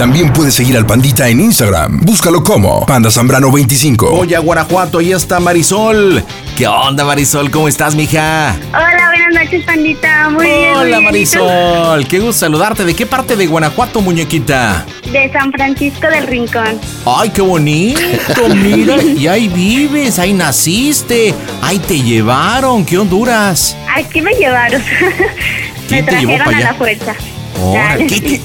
También puedes seguir al Pandita en Instagram. Búscalo como Panda Zambrano 25. Oye, a Guanajuato, ahí está Marisol. ¿Qué onda, Marisol? ¿Cómo estás, mija? Hola, buenas noches, pandita. Muy Hola, bien. ¿Y tú? Marisol. Qué gusto saludarte. ¿De qué parte de Guanajuato, muñequita? De San Francisco del Rincón. Ay, qué bonito. Mira, y ahí vives, ahí naciste, ahí te llevaron. ¿Qué Honduras? Aquí me llevaron. ¿Quién me te llevó trajeron a la fuerza. Ora, Ay, ¿qué- qué-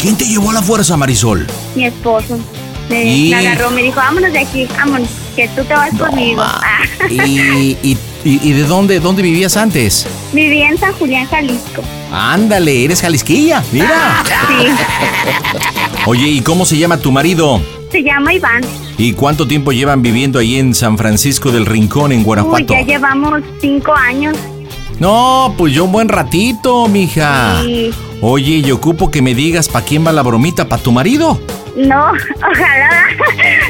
¿Quién te llevó a la fuerza, Marisol? Mi esposo. Me, Y- me agarró, me dijo, vámonos de aquí, vámonos, que tú te vas conmigo. Ah. ¿Y, y, y- y de dónde, dónde vivías antes? Viví en San Julián, Jalisco. Ándale, eres jalisquilla, mira. Sí. Oye, ¿y cómo se llama tu marido? Se llama Iván. ¿Y cuánto tiempo llevan viviendo ahí en San Francisco del Rincón, en Uy, Guanajuato? ya llevamos cinco años. No, pues yo un buen ratito, mija. Y Oye, y ocupo que me digas para quién va la bromita, para tu marido. no, ojalá.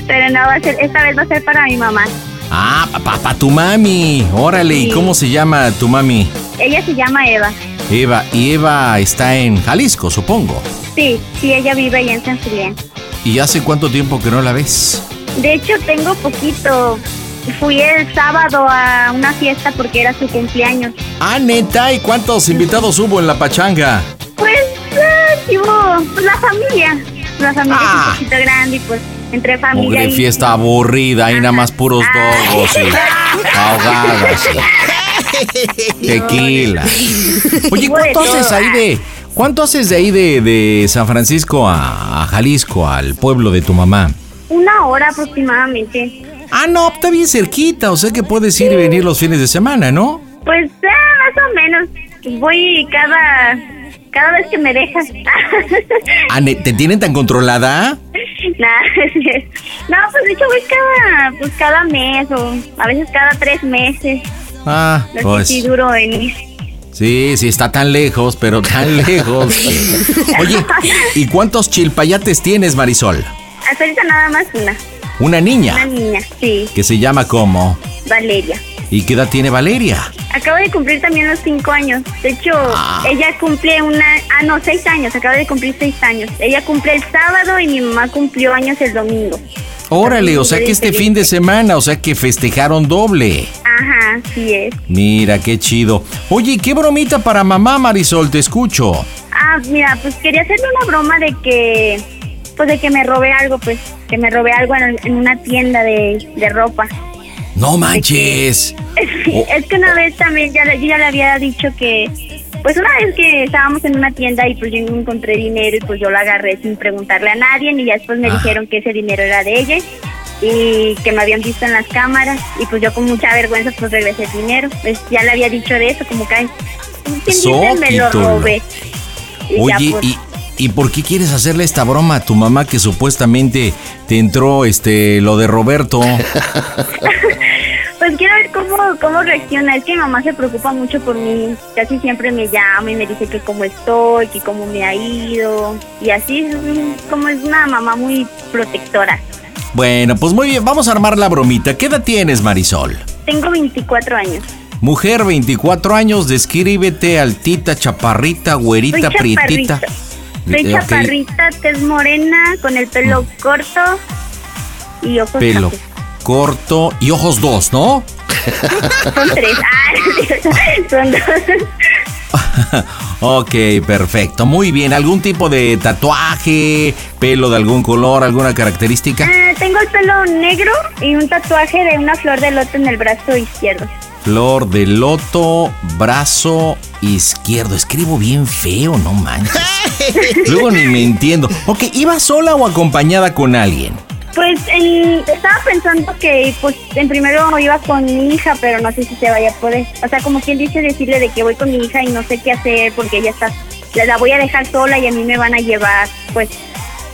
Pero no va a ser, esta vez va a ser para mi mamá. Ah, para tu mami. Órale, ¿y Sí. cómo se llama tu mami? Ella se llama Eva. Eva. Y Eva está en Jalisco, supongo. Sí, sí, ella vive allá en San Julián. ¿Y hace cuánto tiempo que no la ves? De hecho, tengo poquito. Fui el sábado a una fiesta porque era su cumpleaños. Ah, neta, ¿y cuántos invitados hubo en la pachanga? Hubo, pues la familia. La familia Ah. es un poquito grande y pues entre familia Mugre y... fiesta aburrida, ahí nada más puros Ah. dogos y ahogadas. y Tequila. Oye, ¿cuánto haces ahí de... ¿Cuánto haces de ahí de, de San Francisco a, a Jalisco, al pueblo de tu mamá? Una hora aproximadamente. Ah, no, está bien cerquita, o sea que puedes ir y venir los fines de semana, ¿no? Pues ah, más o menos. Voy cada... Cada vez que me dejas. Ne- ¿Te tienen tan controlada? Nah, no, pues de hecho voy cada, pues cada mes o a veces cada tres meses. Ah, sé pues si duro en sí, sí, está tan lejos, pero tan lejos. Oye, ¿y cuántos chilpayates tienes, Marisol? Hasta ahorita nada más una. Una niña, Una niña, sí, que se llama como... Valeria. ¿Y qué edad tiene Valeria? Acaba de cumplir también los cinco años. De hecho, Ah. ella cumple una... Ah, no, seis años. Acaba de cumplir seis años. Ella cumple el sábado y mi mamá cumplió años el domingo. Órale, o sea que este fin de semana, o sea que festejaron doble. Ajá, sí es. Mira, qué chido. Oye, ¿y ¿qué bromita para mamá, Marisol? Te escucho. Ah, mira, pues quería hacerle una broma de que... Pues de que me robé algo, pues. Que me robé algo en, en una tienda de, de ropa. No manches. Sí, Oh. es que una vez también ya, le- yo ya le había dicho que, pues una vez que estábamos en una tienda y pues yo no encontré dinero y pues yo lo agarré sin preguntarle a nadie y ya después me dijeron que ese dinero era de ella y que me habían visto en las cámaras y pues yo con mucha vergüenza pues regresé el dinero. Pues ya le había dicho de eso, como que ¿quién me lo robé. Y ya, Oye, pues, ¿y, ¿y por qué quieres hacerle esta broma a tu mamá que supuestamente te entró este lo de Roberto? Pues quiero ver cómo, cómo reacciona. Es que mi mamá se preocupa mucho por mí. Casi siempre me llama y me dice que cómo estoy, que cómo me ha ido. Y así es mm, como es una mamá muy protectora. Bueno, pues muy bien, vamos a armar la bromita. ¿Qué edad tienes, Marisol? Tengo 24 años. Mujer, 24 años, descríbete altita, chaparrita, güerita, Soy prietita. chaparrita. Soy Eh, ok, chaparrita, tez morena, con el pelo corto y ojos Pelo cafés. Corto y ojos dos, ¿no? Son tres. Ah, son dos. ok, perfecto. Muy bien. ¿Algún tipo de tatuaje? ¿Pelo de algún color? ¿Alguna característica? Ah, tengo el pelo negro y un tatuaje de una flor de loto en el brazo izquierdo. Flor de loto, brazo izquierdo. Escribo bien feo, no manches. Luego ni me entiendo. Ok, ¿iba sola o acompañada con alguien? Pues estaba pensando que pues en primero iba con mi hija, pero no sé si se vaya a poder. O sea, como quien dice decirle de que voy con mi hija y no sé qué hacer porque ella está, la voy a dejar sola y a mí me van a llevar, pues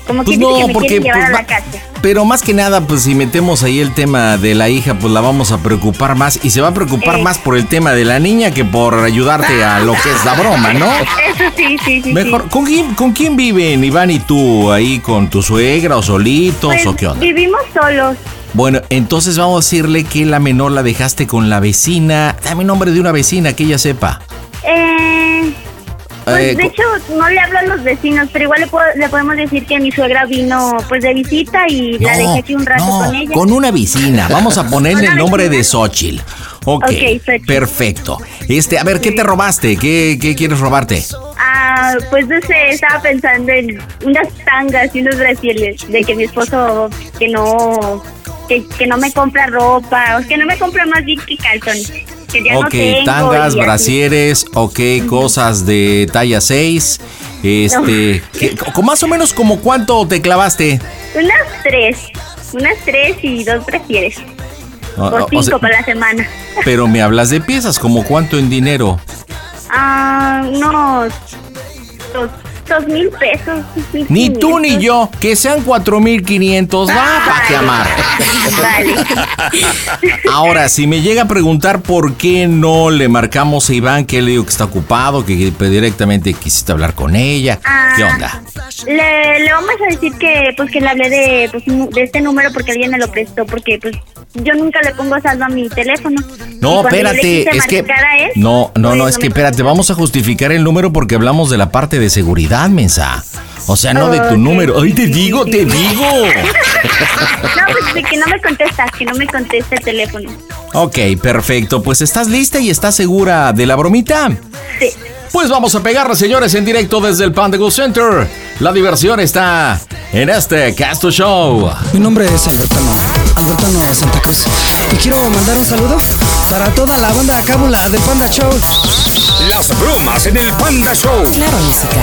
como pues no, que me porque, pues, a la casa. Pero más que nada, pues si metemos ahí el tema de la hija, pues la vamos a preocupar más. Y se va a preocupar más por el tema de la niña que por ayudarte a lo que es la broma, ¿no? Eso sí, sí, sí. Mejor, ¿con, quién, ¿con quién viven Iván y tú? ¿Ahí con tu suegra o solitos pues, o qué onda? Vivimos solos. Bueno, entonces vamos a decirle que la menor la dejaste con la vecina. Dame nombre de una vecina que ella sepa. Eh... Pues eh, de hecho no le hablo a los vecinos, pero igual le, podemos decir que mi suegra vino pues de visita y la dejé aquí un rato con ella. Con una vecina, vamos a ponerle el nombre de Xochitl. Ok, perfecto. Este, a ver, ¿qué te robaste? ¿Qué, qué quieres robarte? Ah, pues no sé, estaba pensando en unas tangas y unos brasiles de que mi esposo que no que, que no me compra ropa, o que no me compra más bien que calzones ok, tangas, brasieres, ok, cosas de talla 6. Este, con más o menos como cuánto te clavaste? Unas tres, unas tres y dos brasieres. Ah, Por cinco para la semana. Pero me hablas de piezas, ¿como cuánto en dinero? Ah, unos dos, dos mil pesos. Ni tú ni yo, que sean cuatro mil quinientos, va, para que amar. Vale. Ahora, si me llega a preguntar por qué no le marcamos a Iván, que le digo que está ocupado, que directamente quisiste hablar con ella, ¿qué ah, onda? Le, vamos a decir que pues que le hablé de, pues, de este número porque alguien me lo prestó, porque pues yo nunca le pongo saldo a mi teléfono. No, espérate, es que no, no, no, es que espérate, vamos a justificar el número porque hablamos de la parte de seguridad, mensa. O sea, no de tu número. Ay, te digo, te digo. no, pues que no me contestas, que no me conteste el teléfono. Ok, perfecto. Pues estás lista y estás segura de la bromita. Sí. Pues vamos a pegarla, señores, en directo desde el Panda Center. La diversión está en este Casto Show. Mi nombre es Albertano. Albertano Santa Cruz. Y quiero mandar un saludo para toda la banda cábula del Panda Show. Las bromas en el Panda Show. Claro, música.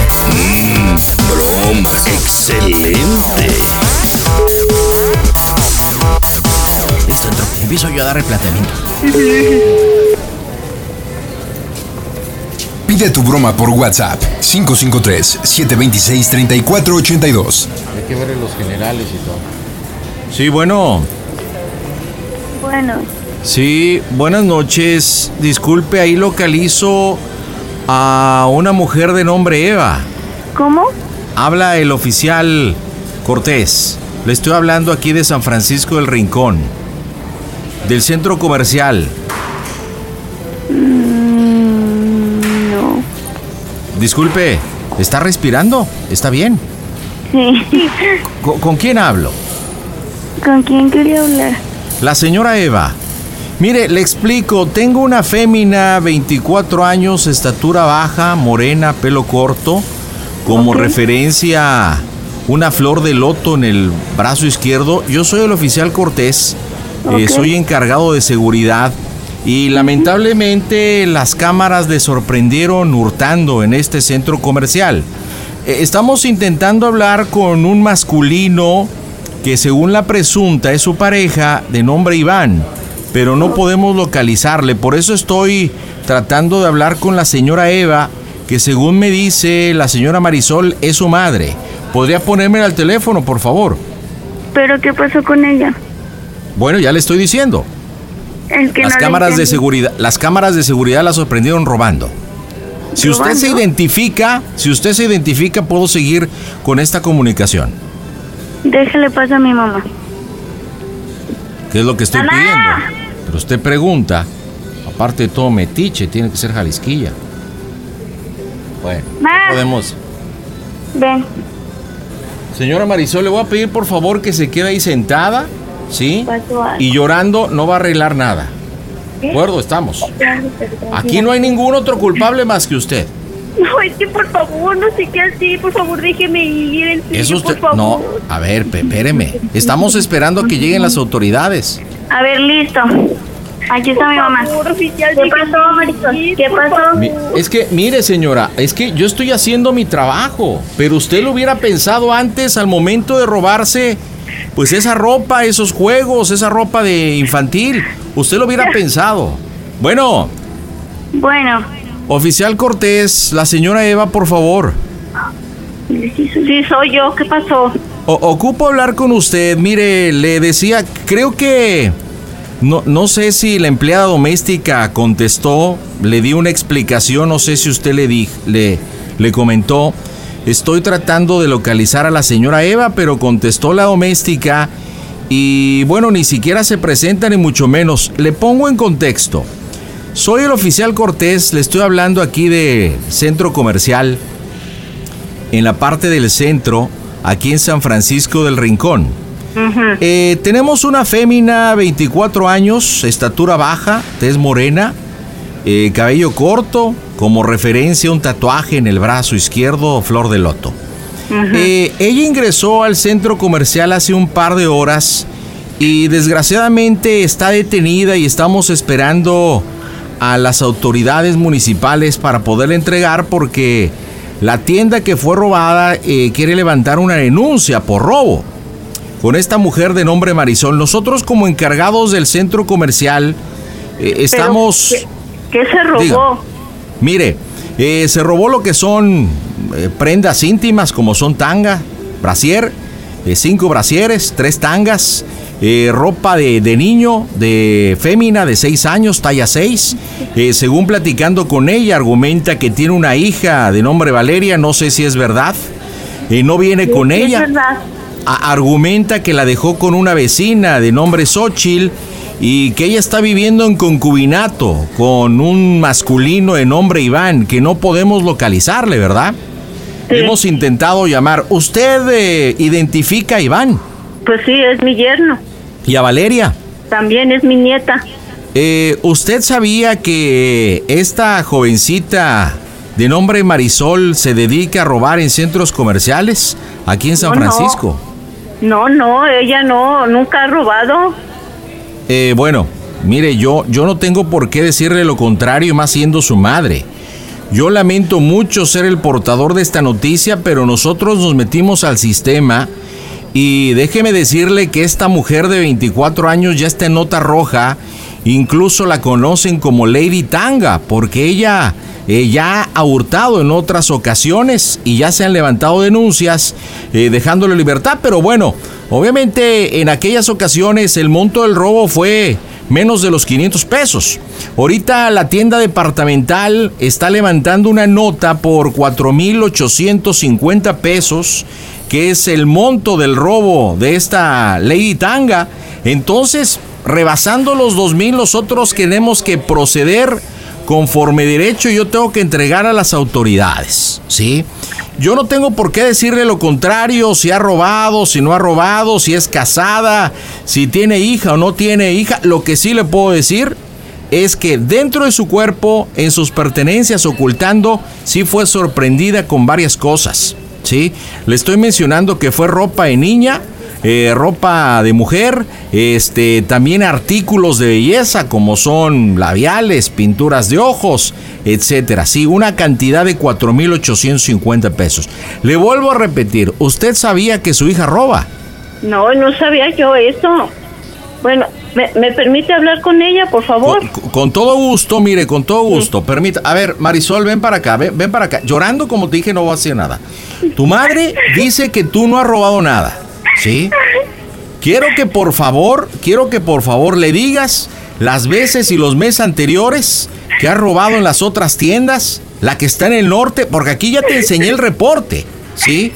Broma, excelente. Listo, empiezo yo a dar el planteamiento. Pide tu broma por WhatsApp 553-726-3482. Hay que ver los generales y todo. Sí, bueno. Bueno. Sí, buenas noches. Disculpe, ahí localizo a una mujer de nombre Eva. ¿Cómo? Habla el oficial Cortés. Le estoy hablando aquí de San Francisco del Rincón, del centro comercial. Disculpe, ¿está respirando? ¿Está bien? Sí. ¿Con, quién hablo? ¿Con quién quería hablar? La señora Eva. Mire, le explico, tengo una fémina, 24 años, estatura baja, morena, pelo corto, como referencia una flor de loto en el brazo izquierdo. Yo soy el oficial Cortés, eh, soy encargado de seguridad y lamentablemente las cámaras le sorprendieron hurtando en este centro comercial. Eh, estamos intentando hablar con un masculino que según la presunta es su pareja de nombre Iván, pero no podemos localizarle. Por eso estoy tratando de hablar con la señora Eva, que según me dice la señora Marisol es su madre. ¿Podría ponerme al teléfono, por favor? ¿Pero qué pasó con ella? Bueno, ya le estoy diciendo. Las cámaras de seguridad, las cámaras de seguridad la sorprendieron robando. Si usted se identifica, si usted se identifica, puedo seguir con esta comunicación. Déjale pasar a mi mamá. ¿Qué es lo que estoy pidiendo? Pero usted pregunta, aparte de todo metiche, tiene que ser jalisquilla. Bueno, podemos. Ven. Señora Marisol, le voy a pedir por favor que se quede ahí sentada, ¿sí? Y llorando no va a arreglar nada. ¿De acuerdo? Estamos. Aquí no hay ningún otro culpable más que usted. No, es que por favor, no sé qué hacer. Por favor, déjeme ir. En serio, Eso usted. por favor. No, a ver, espéreme. Estamos esperando a que lleguen las autoridades. A ver, listo. Aquí está mi mamá. ¿Qué pasó, Marisol? ¿Qué pasó? Es que, mire, señora, es que yo estoy haciendo mi trabajo, pero usted lo hubiera pensado antes al momento de robarse, pues esa ropa, esos juegos, esa ropa de infantil. Usted lo hubiera pensado. Bueno, Bueno, oficial Cortés, la señora Eva, por favor. sí soy yo. ¿Qué pasó? O- ocupo hablar con usted. Mire, le decía, creo que no, no sé si la empleada doméstica contestó, le di una explicación, no sé si usted le, di, le, le comentó. Estoy tratando de localizar a la señora Eva, pero contestó la doméstica y bueno, ni siquiera se presenta ni mucho menos. Le pongo en contexto. Soy el oficial Cortés, le estoy hablando aquí de centro comercial en la parte del centro, aquí en San Francisco del Rincón. Eh, tenemos una fémina, 24 años, estatura baja, tez morena, eh, cabello corto, como referencia un tatuaje en el brazo izquierdo, flor de loto. Eh, ella ingresó al centro comercial hace un par de horas y desgraciadamente está detenida y estamos esperando a las autoridades municipales para poderla entregar porque la tienda que fue robada eh, quiere levantar una denuncia por robo con esta mujer de nombre Marisol. Nosotros como encargados del centro comercial eh, estamos... ¿Qué se robó? Diga. Mire, eh, se robó lo que son eh, prendas íntimas como son tanga, brasier, eh, cinco brasieres, tres tangas, ropa de, de niño, de fémina de seis años, talla 6. según platicando con ella, argumenta que tiene una hija de nombre Valeria, no sé si es verdad. No viene con ¿Es ella. verdad? A- argumenta que la dejó con una vecina de nombre Xochitl y que ella está viviendo en concubinato con un masculino de nombre Iván, que no podemos localizarle, ¿verdad? Sí. Hemos intentado llamar. ¿Usted eh, identifica a Iván Pues sí, es mi yerno. y a Valeria? También es mi nieta. Eh, ¿Usted sabía que esta jovencita de nombre Marisol se dedica a robar en centros comerciales aquí en San No, no. Francisco? No, no, ella no, nunca ha robado. Eh, bueno, mire, yo, yo no tengo por qué decirle lo contrario, más siendo su madre. Yo lamento mucho ser el portador de esta noticia, pero nosotros nos metimos al sistema y déjeme decirle que esta mujer de 24 años ya está en nota roja, incluso la conocen como Lady Tanga, porque ella eh, ya ha hurtado en otras ocasiones y ya se han levantado denuncias eh, dejándole libertad, pero bueno, obviamente en aquellas ocasiones el monto del robo fue menos de los 500 pesos. Ahorita la tienda departamental está levantando una nota por 4.850 pesos, que es el monto del robo de esta Lady Tanga. Entonces, rebasando los 2.000, nosotros tenemos que proceder conforme derecho yo tengo que entregar a las autoridades, ¿sí? Yo no tengo por qué decirle lo contrario, si ha robado, si no ha robado, si es casada, si tiene hija o no tiene hija. Lo que sí le puedo decir es que dentro de su cuerpo, en sus pertenencias ocultando, sí fue sorprendida con varias cosas, ¿sí? Le estoy mencionando que fue ropa de niña, eh, ropa de mujer, este, también artículos de belleza como son labiales, pinturas de ojos, etcétera. Sí, una cantidad de 4.850 pesos. Le vuelvo a repetir, ¿usted sabía que su hija roba? No, no sabía yo eso. Bueno, ¿me, me permite hablar con ella, por favor? Con, con todo gusto, mire, con todo gusto. Permita, a ver, Marisol, ven para acá, ven, ven para acá. Llorando, como te dije, no va a hacer nada. Tu madre dice que tú no has robado nada, ¿sí? Quiero que por favor, quiero que por favor le digas las veces y los meses anteriores que has robado en las otras tiendas, la que está en el norte, porque aquí ya te enseñé el reporte, ¿sí?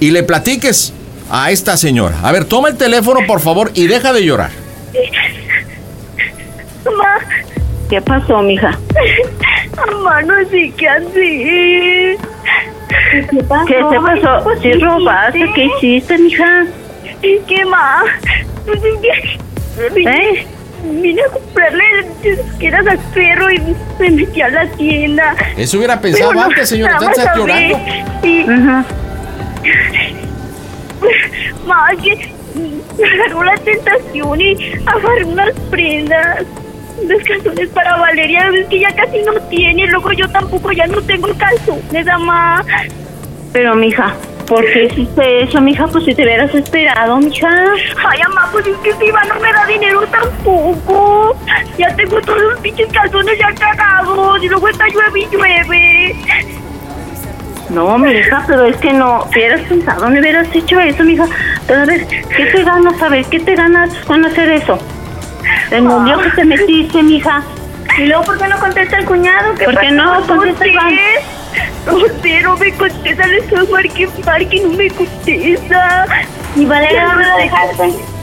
Y le platiques a esta señora. A ver, toma el teléfono, por favor, y deja de llorar. Mamá. ¿Qué pasó, mija? Mamá, no sé qué hacer. ¿Qué pasó? ¿Qué te pasó? ¿Sí robaste? ¿Qué hiciste, mija? ¿Qué más? Pues ¿Eh? vine a comprarle quedas al perro y me metí a la tienda. Eso hubiera pensado Pero no, antes, señora. ¿Estás más llorando? hablé Y... Ma, que me agarró la tentación y agarré unas prendas, calzones para Valeria, es que ya casi no tiene, luego yo tampoco ya no tengo calzones, mamá. Pero, mija, ¿por qué hiciste eso, mija? Pues si te hubieras esperado, mija. Ay, mamá, pues es que si Iván no me da dinero tampoco. Ya tengo todos los pinches calzones ya cagados y luego está llueve y llueve. No, mija, pero es que no hubieras pensado, no hubieras hecho eso, mija. Pero a ver, ¿qué te ganas? A ver, ¿qué te ganas con hacer eso? El novio que te metiste, mija. Y luego, ¿por qué no contesta el cuñado? ¿Qué ¿Por qué no contesta ¿Por Iván? qué? No me contesta, le estoy marque, marque, no me contesta. ¿Y Valeria dónde la dejaste?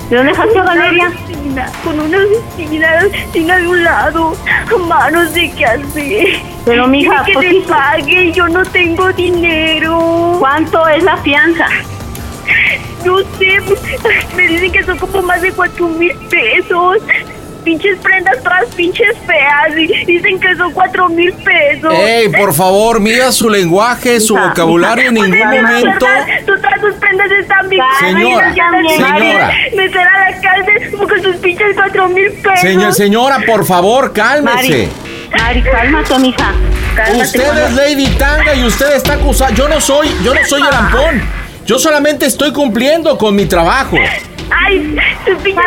¿De dónde dejaste a Valeria? Vecina, Con una vecina, vecina de un lado. Mamá, no sé qué hacer. Pero, mija, que pues le pague, yo no tengo dinero. ¿Cuánto es la fianza? No sé, me dicen que son como más de cuatro mil pesos. Pinches prendas todas pinches feas y dicen que son cuatro mil pesos. Ey, por favor, mida su lenguaje, su Hija, vocabulario en ningún momento. todas- Todas tus prendas están bien. Señora, señora. Meter a la cárcel como con sus pinches cuatro mil pesos. Señor, señora, por favor, Mari, cálmese. Mari, cálmate, mija. Cálmate. Usted es Lady Tanga y usted está acusada. Yo no soy, yo no soy el ampón. Yo solamente estoy cumpliendo con mi trabajo. Ay, tus pinches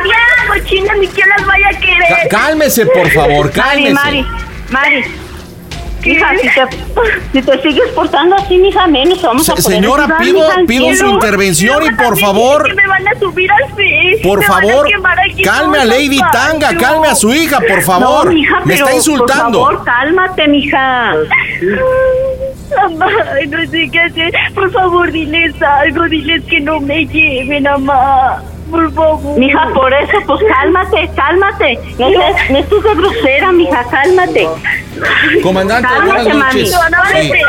cochinas ni quién las vaya a querer. Cálmese, por favor, Mari, cálmese. Mari, Mari. ¿Qué? Mija, si te, si te sigues portando así, mija, menos vamos Se- a poder señora, ayudar, pido- su intervención y por favor, dicen Que me van a subir al Face. por a favor, calme a Lady Tanga, calme a su hija, por favor. No, mija, Me pero, está insultando. Por favor, cálmate, mija. Mamá, no sé qué hacer. Por favor, diles algo. Diles que no me lleven, mamá. Por favor. Mija, por eso, pues cálmate, cálmate. No estés, no estés de grosera, mija, cálmate. Comandante, Cálmate, buenas noches. Sí.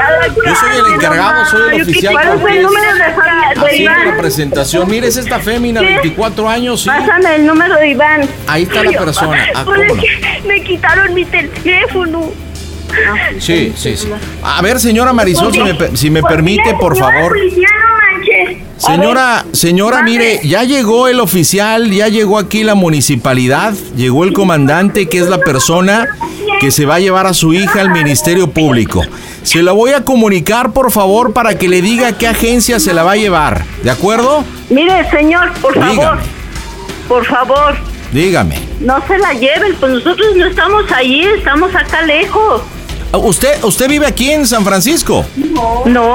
Yo soy el encargado, soy el oficial. ¿Cuál el número de Haciendo la Iván? presentación. Mire, es esta fémina, ¿Qué? 24 años, sí. Pásame el número de Iván. Ahí está la persona. Ah, Pues me quitaron mi teléfono. Sí, sí, sí. A ver, señora Marisol, si me, per- si me permite, por favor. Señora, señora, mire, ya llegó el oficial, ya llegó aquí la municipalidad, llegó el comandante, que es la persona que se va a llevar a su hija al Ministerio Público. Se la voy a comunicar, por favor, para que le diga qué agencia se la va a llevar. ¿De acuerdo? Mire, señor, por favor. Por favor, Dígame. no se la lleven, pues nosotros no estamos allí, estamos acá lejos. ¿Usted, usted vive aquí en San Francisco? No,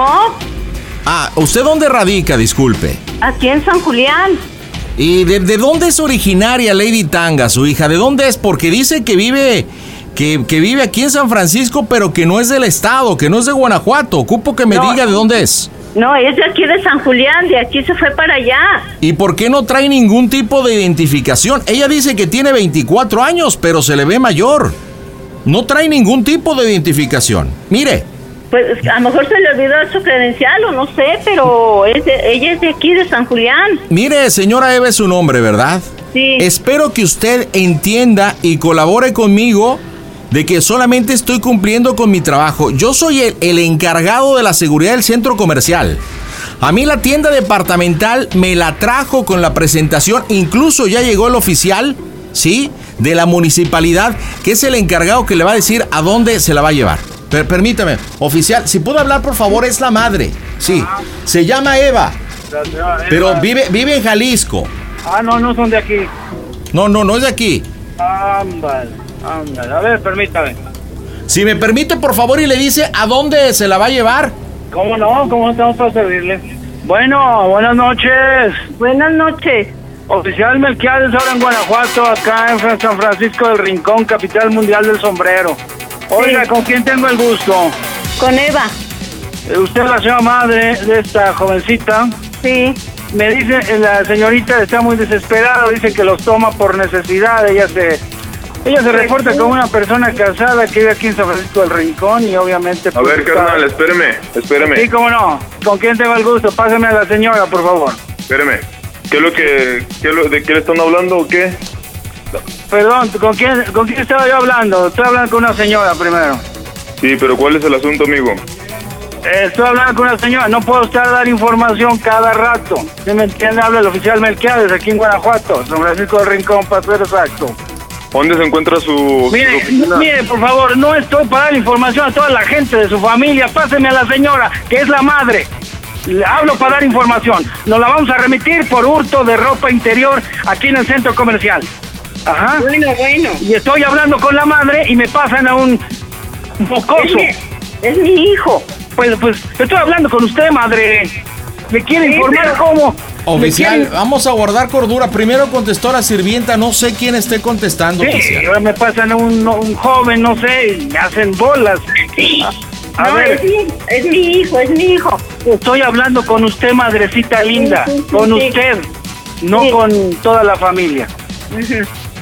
Ah, ¿usted dónde radica? Disculpe. aquí en San Julián. ¿Y de, de dónde es originaria Lady Tanga, su hija? ¿De dónde es? Porque dice que vive, que, que vive aquí en San Francisco, pero que no es del estado, que no es de Guanajuato. Ocupo que me No. diga de dónde es. No, es de aquí de San Julián, de aquí se fue para allá. ¿Y por qué no trae ningún tipo de identificación? Ella dice que tiene 24 años, pero se le ve mayor. No trae ningún tipo de identificación. Mire, Pues a lo mejor se le olvidó su credencial o no sé, pero es de- ella es de aquí, de San Julián. mire, señora Eva es su nombre, ¿verdad? Sí. Espero que usted entienda y colabore conmigo de que solamente estoy cumpliendo con mi trabajo. Yo soy el, el encargado de la seguridad del centro comercial. A mí la tienda departamental me la trajo con la presentación, incluso ya llegó el oficial, ¿sí? De la municipalidad, que es el encargado que le va a decir a dónde se la va a llevar. Per- permítame, oficial, si puedo hablar por favor, es la madre. Sí, se llama Eva, pero vive, vive en Jalisco. Ah, no, no son de aquí. No, no, no es de aquí. Ámbale, ámbale. A ver, permítame. Si me permite, por favor, y le dice a dónde se la va a llevar. ¿Cómo no? ¿Cómo estamos para servirle? Bueno, buenas noches. Buenas noches. Oficial Melquiades ahora en Guanajuato, acá en San Francisco del Rincón, capital mundial del sombrero. Oiga, Sí. ¿con quién tengo el gusto? Con Eva. Eh, Usted es la señora madre de esta jovencita. Sí. Me dice, eh, la señorita está muy desesperada, dice que los toma por necesidad. Ella se, ella se reporta como una persona casada que vive aquí en San Francisco del Rincón y obviamente... A pues, ver, está- carnal, espéreme, espéreme, Sí, cómo no. ¿Con quién tengo el gusto? Pásame a la señora, por favor. espéreme. ¿Qué es lo que, qué es lo- de qué le están hablando o qué? Perdón, ¿con quién, ¿con quién estaba yo hablando? Estoy hablando con una señora primero. Sí, pero ¿cuál es el asunto, amigo? Eh, estoy hablando con una señora, no puedo estar dar información cada rato. ¿Sí me entiende? Habla el oficial Melquiades aquí en Guanajuato, San Francisco del Rincón, para ser exacto. ¿Dónde se encuentra su, su Mire, oficina? mire, por favor, no estoy para dar información a toda la gente de su familia. Páseme a la señora, que es la madre. Le hablo para dar información. Nos la vamos a remitir por hurto de ropa interior aquí en el centro comercial. Ajá. Bueno, bueno. Y estoy hablando con la madre y me pasan a un mocoso. Es mi, es mi hijo. Pues, pues, estoy hablando con usted, madre. ¿Le quiere informar pero- cómo? Oficial, ¿Le quiere- vamos a guardar cordura. Primero contestó la sirvienta, no sé quién esté contestando, Sí, oficial. ahora me pasan a un, un joven, no sé, y me hacen bolas. A no, ver. es mi, es mi hijo, es mi hijo. Estoy hablando con usted, madrecita linda. sí, sí, con sí. usted, no con toda la familia.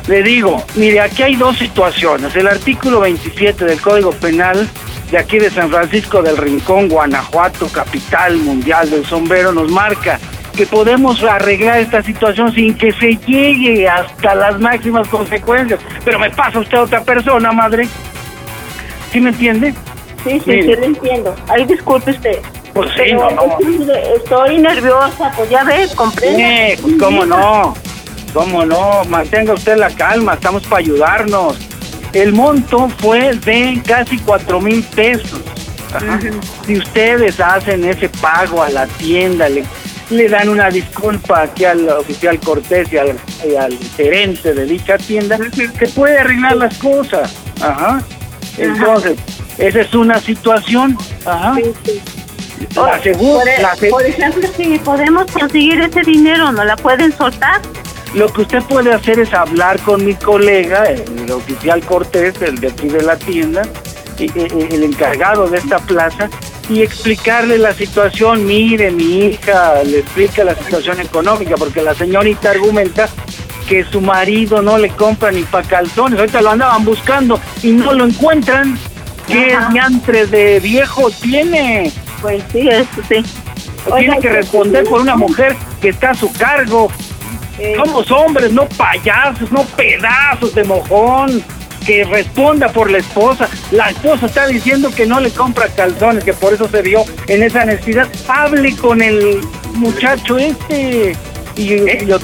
Le digo, mire, aquí hay dos situaciones. El artículo 27 del Código Penal de aquí de San Francisco del Rincón, Guanajuato, capital mundial del sombrero, nos marca que podemos arreglar esta situación sin que se llegue hasta las máximas consecuencias. Pero me pasa usted a otra persona, madre. ¿Sí me entiende? Sí, sí, Mire. sí, lo entiendo. Ay, disculpe usted. Pues sí, Pero no, no. estoy- nerviosa, pues ya ve, comprende. Eh, pues, cómo no, cómo no, mantenga usted la calma, estamos para ayudarnos. El monto fue de casi cuatro mil pesos. Ajá. Si ustedes hacen ese pago a la tienda, le, le dan una disculpa aquí al oficial Cortés y al, y al gerente de dicha tienda, se puede arreglar las cosas. Ajá. Entonces, esa es una situación. Ajá. Sí, sí. La por, la por ejemplo, si podemos conseguir ese dinero, ¿no la pueden soltar? Lo que usted puede hacer es hablar con mi colega, el, oficial Cortés, el de aquí de la tienda, y- y- el encargado de esta plaza, y explicarle la situación. Mire, mi hija le explica la situación económica, porque la señorita argumenta que su marido no le compra ni pa' calzones. Ahorita lo andaban buscando y no lo encuentran. ¿Qué Ajá. de viejo tiene? Pues sí, eso sí. tiene que responder por una mujer que está a su cargo. Eh, Somos hombres, no payasos, no pedazos de mojón. Que responda por la esposa. La esposa está diciendo que no le compra calzones, que por eso se vio en esa necesidad. Hable con el muchacho este y, y lo-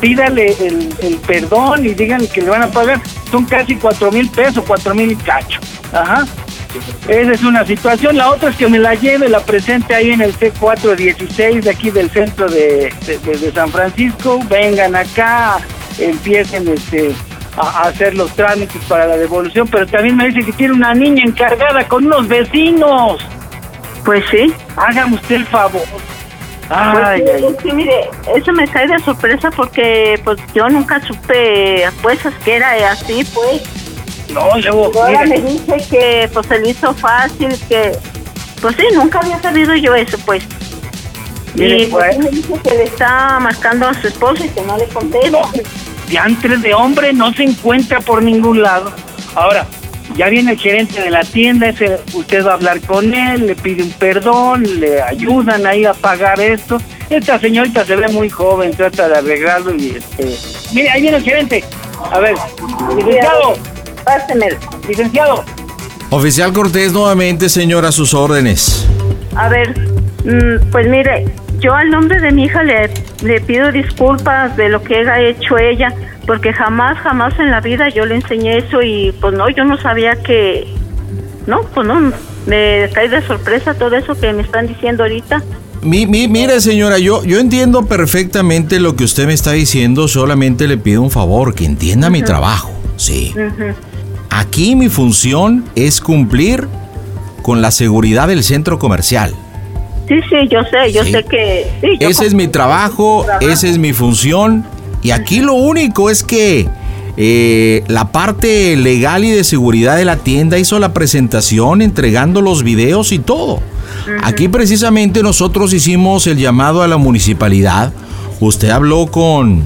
pídale el, el perdón y díganle que le van a pagar. Son casi cuatro mil pesos, cuatro mil y cacho. Ajá. Esa es una situación. La otra es que me la lleve, la presente ahí en el C416 de aquí del centro de, de- de- de San Francisco. Vengan acá, empiecen este, a, a hacer los trámites para la devolución. Pero también me dice que tiene una niña encargada con unos vecinos. Pues sí. Hágame usted el favor. Pues Ay, sí, ay, que mire, eso me cae de sorpresa porque pues yo nunca supe pues que era así, pues. No, luego, Ahora me dice que pues se le hizo fácil, que pues sí, nunca había sabido yo eso, pues. Mire, y pues- pues, me dice que le está marcando a su esposo y que no le contesta. diantres de hombre no se encuentra por ningún lado. Ahora, ya viene el gerente de la tienda, ese, usted va a hablar con él, le pide un perdón, le ayudan ahí a pagar esto. Esta señorita se ve muy joven, trata de arreglarlo y este... Mire, ahí viene el gerente. A ver, licenciado, Pásemelo. licenciado. Oficial Cortés, nuevamente, señor, a sus órdenes. A ver, mm, pues mire, yo al nombre de mi hija le, le pido disculpas de lo que haya hecho ella, porque jamás, jamás en la vida yo le enseñé eso y pues no, yo no sabía que, no, pues no, me cae de sorpresa todo eso que me están diciendo ahorita. Mi- mi- mire, señora, yo, yo entiendo perfectamente lo que usted me está diciendo, solamente le pido un favor, que entienda mi trabajo. Sí. Aquí mi función es cumplir con la seguridad del centro comercial. Sí, sí, yo sé, yo Sí. sé que... Sí, yo Ese es mi trabajo, esa es mi función. Y aquí lo único es que eh, la parte legal y de seguridad de la tienda hizo la presentación entregando los videos y todo. Aquí precisamente nosotros hicimos el llamado a la municipalidad. Usted habló con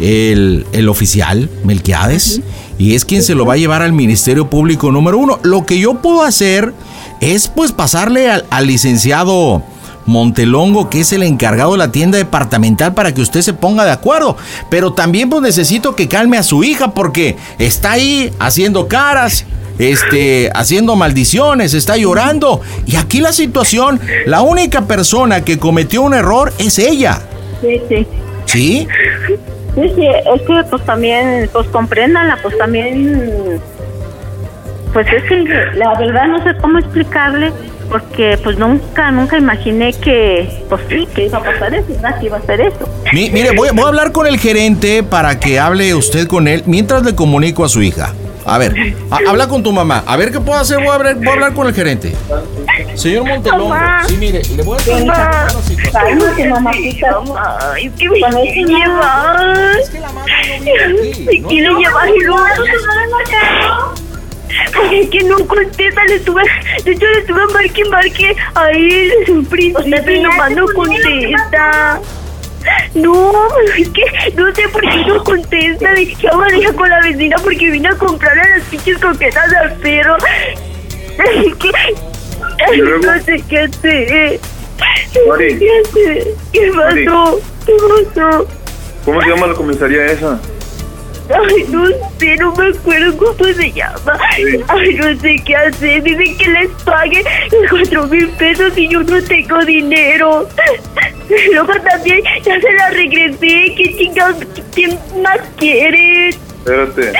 el, el oficial Melquiades y es quien se lo va a llevar al Ministerio Público número uno. Lo que yo puedo hacer es pues pasarle al, al licenciado Montelongo, que es el encargado de la tienda departamental, para que usted se ponga de acuerdo. Pero también pues necesito que calme a su hija porque está ahí haciendo caras, este, haciendo maldiciones, está llorando. Y aquí la situación, la única persona que cometió un error es ella. Sí, sí. ¿Sí? Sí, sí, es que pues también, pues compréndanla, pues también, pues es que la verdad no sé cómo explicarle, porque pues nunca, nunca imaginé que, pues sí, que iba a pasar eso. Que iba a hacer eso. Mi- mire, voy, voy a hablar con el gerente para que hable usted con él mientras le comunico a su hija. A ver, ha- habla con tu mamá. A ver qué puedo hacer. Voy a hablar, voy a hablar con el gerente. Señor Montelongo, Mamá. sí, mire, le voy a situación. Cálmate, mamacita. Mamá, es que me quiere llevar. Es que la madre no vive aquí, Me ¿no? quiere llevar y luego Porque es que no contesta, le tuve, de hecho le tuve marque y marque a él desde un principio y nomás no contesta. No, es que no sé por qué no contesta. Dije, ahora deja con la vecina porque vine a comprar a las pinches coquetas al perro. Es que ¿Y luego? no sé qué Mari. sé qué hacer. ¿Qué pasó? ¿Qué pasó? ¿Cómo se llama la comisaría esa? Ay, no sé, no me acuerdo cómo se llama. Ay, no sé qué hacer. Dicen que les pague cuatro mil pesos y yo no tengo dinero. Luego también ya se la regresé. ¿Qué chingados? ¿Quién más quiere? Espérate.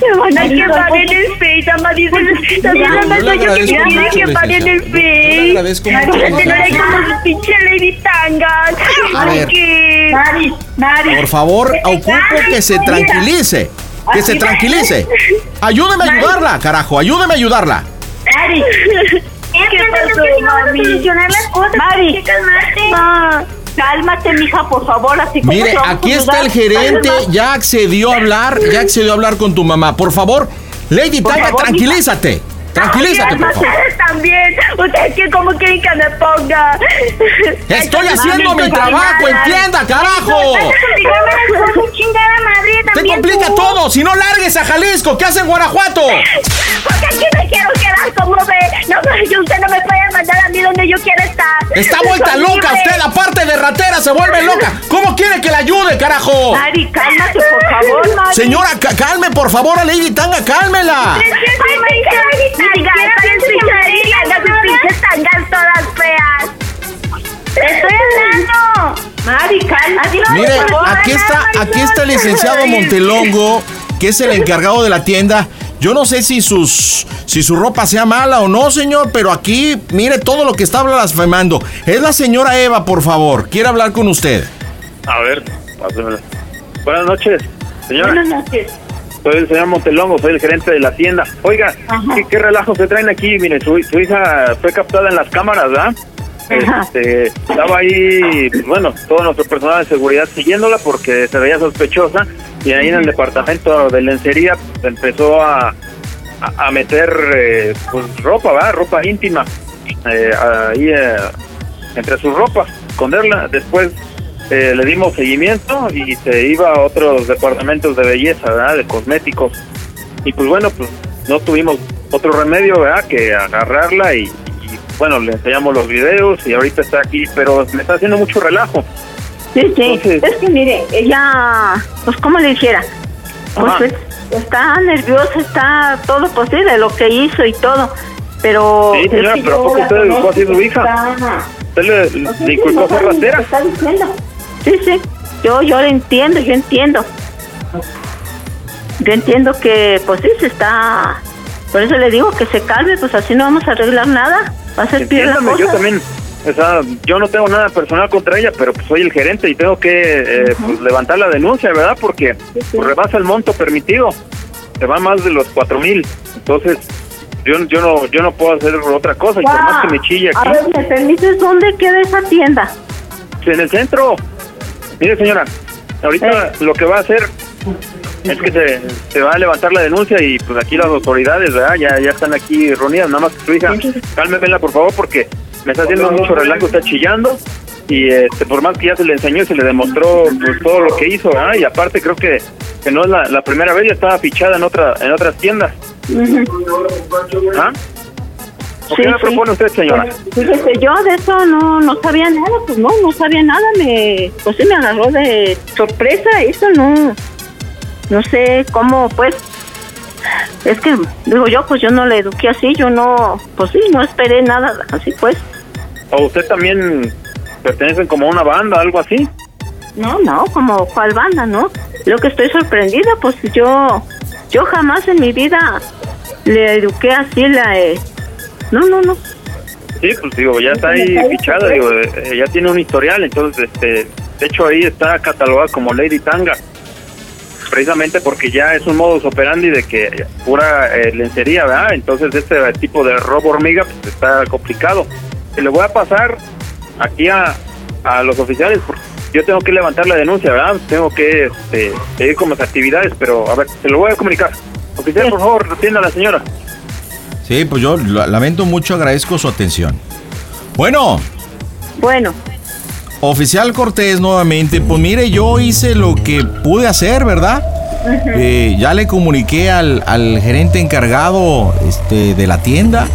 Me van a quemar en el Face, ama. Dicen, también la yo que quiere quemar en el le Face. como su pinche Lady Tangas. A ver. que... Mari, Mari. Por favor, ocupo que se tranquilice. Que se tranquilice. Ayúdeme a ayudarla, carajo. Ayúdeme a ayudarla. Mari. Mari. Ma. Cálmate, mija, por favor, así como Mire, aquí está el gerente. Ya accedió a hablar. Ya accedió a hablar con tu mamá. Por favor, Lady Por favor, tranquilízate. Tranquilízate, por favor. Ustedes también. ¿Ustedes qué, cómo quieren que me ponga? Estoy haciendo mi pues, trabajo, entienda, carajo. Te complica todo. Si no largues a Jalisco, ¿qué hace en Guanajuato? Porque aquí me quiero quedar como ve. No, usted no me puede mandar a mí donde yo quiero estar. Está vuelta loca usted, aparte de ratera, se vuelve loca. ¿Cómo quiere que la ayude, carajo? Mari, cálmate, por favor, Mari. Señora, ca- calme, por favor, a Lady Tanga, cálmela. Ay, me tangas, salen sus tangas, sus pinches tangas todas feas. Estoy hablando. Mari, cálmate. Mire, aquí está, aquí está el licenciado Montelongo, que es el encargado de la tienda. Yo no sé si sus si su ropa sea mala o no, señor, pero aquí mire todo lo que está blasfemando. Es la señora Eva, por favor. Quiere hablar con usted. A ver, pásamela. Buenas noches, señora. Buenas noches. Soy el señor Montelongo, soy el gerente de la tienda. Oiga, ¿qué, qué relajo se traen aquí? Mire, su, su hija fue captada en las cámaras, ¿verdad? Este, estaba ahí, bueno, todo nuestro personal de seguridad siguiéndola porque se veía sospechosa y ahí en el departamento de lencería empezó a, a, a meter eh, pues, ropa, ¿verdad? Ropa íntima eh, ahí eh, entre sus ropas, esconderla. Después eh, le dimos seguimiento y se iba a otros departamentos de belleza, ¿verdad? De cosméticos. Y pues bueno, pues no tuvimos otro remedio, ¿verdad? Que agarrarla y, y, bueno, le enseñamos los videos y ahorita está aquí, pero me está haciendo mucho relajo. Sí, sí. Entonces- Es que mire, ella, pues como le dijera, pues Ajá. es- está nerviosa, está todo posible, lo que hizo y todo. Pero. Sí, señora, pero ¿a poco usted educó así a su hija? está- ¿Usted le, pues le inculcó no ser ratera? está diciendo. Sí, sí. Yo, yo lo entiendo, yo entiendo. Yo entiendo que, pues sí, se está. Por eso le digo que se calme, pues así no vamos a arreglar nada. Va a ser Entiéndame, yo también, o sea, yo no tengo nada personal contra ella, pero pues soy el gerente y tengo que eh, pues, levantar la denuncia, ¿verdad? Porque pues, rebasa el monto permitido, se va más de los cuatro mil, entonces yo, yo no yo no puedo hacer otra cosa y por más que me chille A aquí, ver, ¿me permites dónde queda esa tienda? en el centro, mire señora, ahorita lo que va a hacer es que se, se va a levantar la denuncia y pues aquí las autoridades, ¿verdad? Ya, ya están aquí reunidas, nada más que su hija, cálmemela por favor porque me está haciendo mucho relajo, está chillando y este, por más que ya se le enseñó y se le demostró pues, todo lo que hizo, ¿verdad? Y aparte creo que, que no es la, la primera vez, ya estaba fichada en otra en otras tiendas. ¿Ah? ¿O ¿Qué me propone usted, señora? Fíjese, yo de eso no, no sabía nada, pues no, no sabía nada, me, pues sí me agarró de sorpresa, eso no, no sé cómo, pues, es que, digo yo, pues yo no le eduqué así, yo no, pues sí, no esperé nada, así pues. ¿O usted también pertenece como a una banda, algo así? No, no, como cuál banda, ¿no? Lo que estoy sorprendida, pues yo, yo jamás en mi vida le eduqué así, la, eh, no, no, no. Sí, pues digo, ya está ahí fichada, digo, eh, ya tiene un historial, entonces, este, de hecho ahí está catalogada como Lady Tanga, precisamente porque ya es un modus operandi de que pura eh, lencería, ¿verdad? Entonces este tipo de robo hormiga pues está complicado. Le voy a pasar aquí a, a los oficiales, porque yo tengo que levantar la denuncia, ¿verdad? Tengo que este, seguir con mis actividades, pero a ver, se lo voy a comunicar. Oficial, por favor, atienda a la señora. Sí, pues yo la- lamento mucho, agradezco su atención. Bueno, Bueno, oficial Cortés nuevamente, pues mire, yo hice lo que pude hacer, ¿verdad? Eh, ya le comuniqué al, al gerente encargado este, de la tienda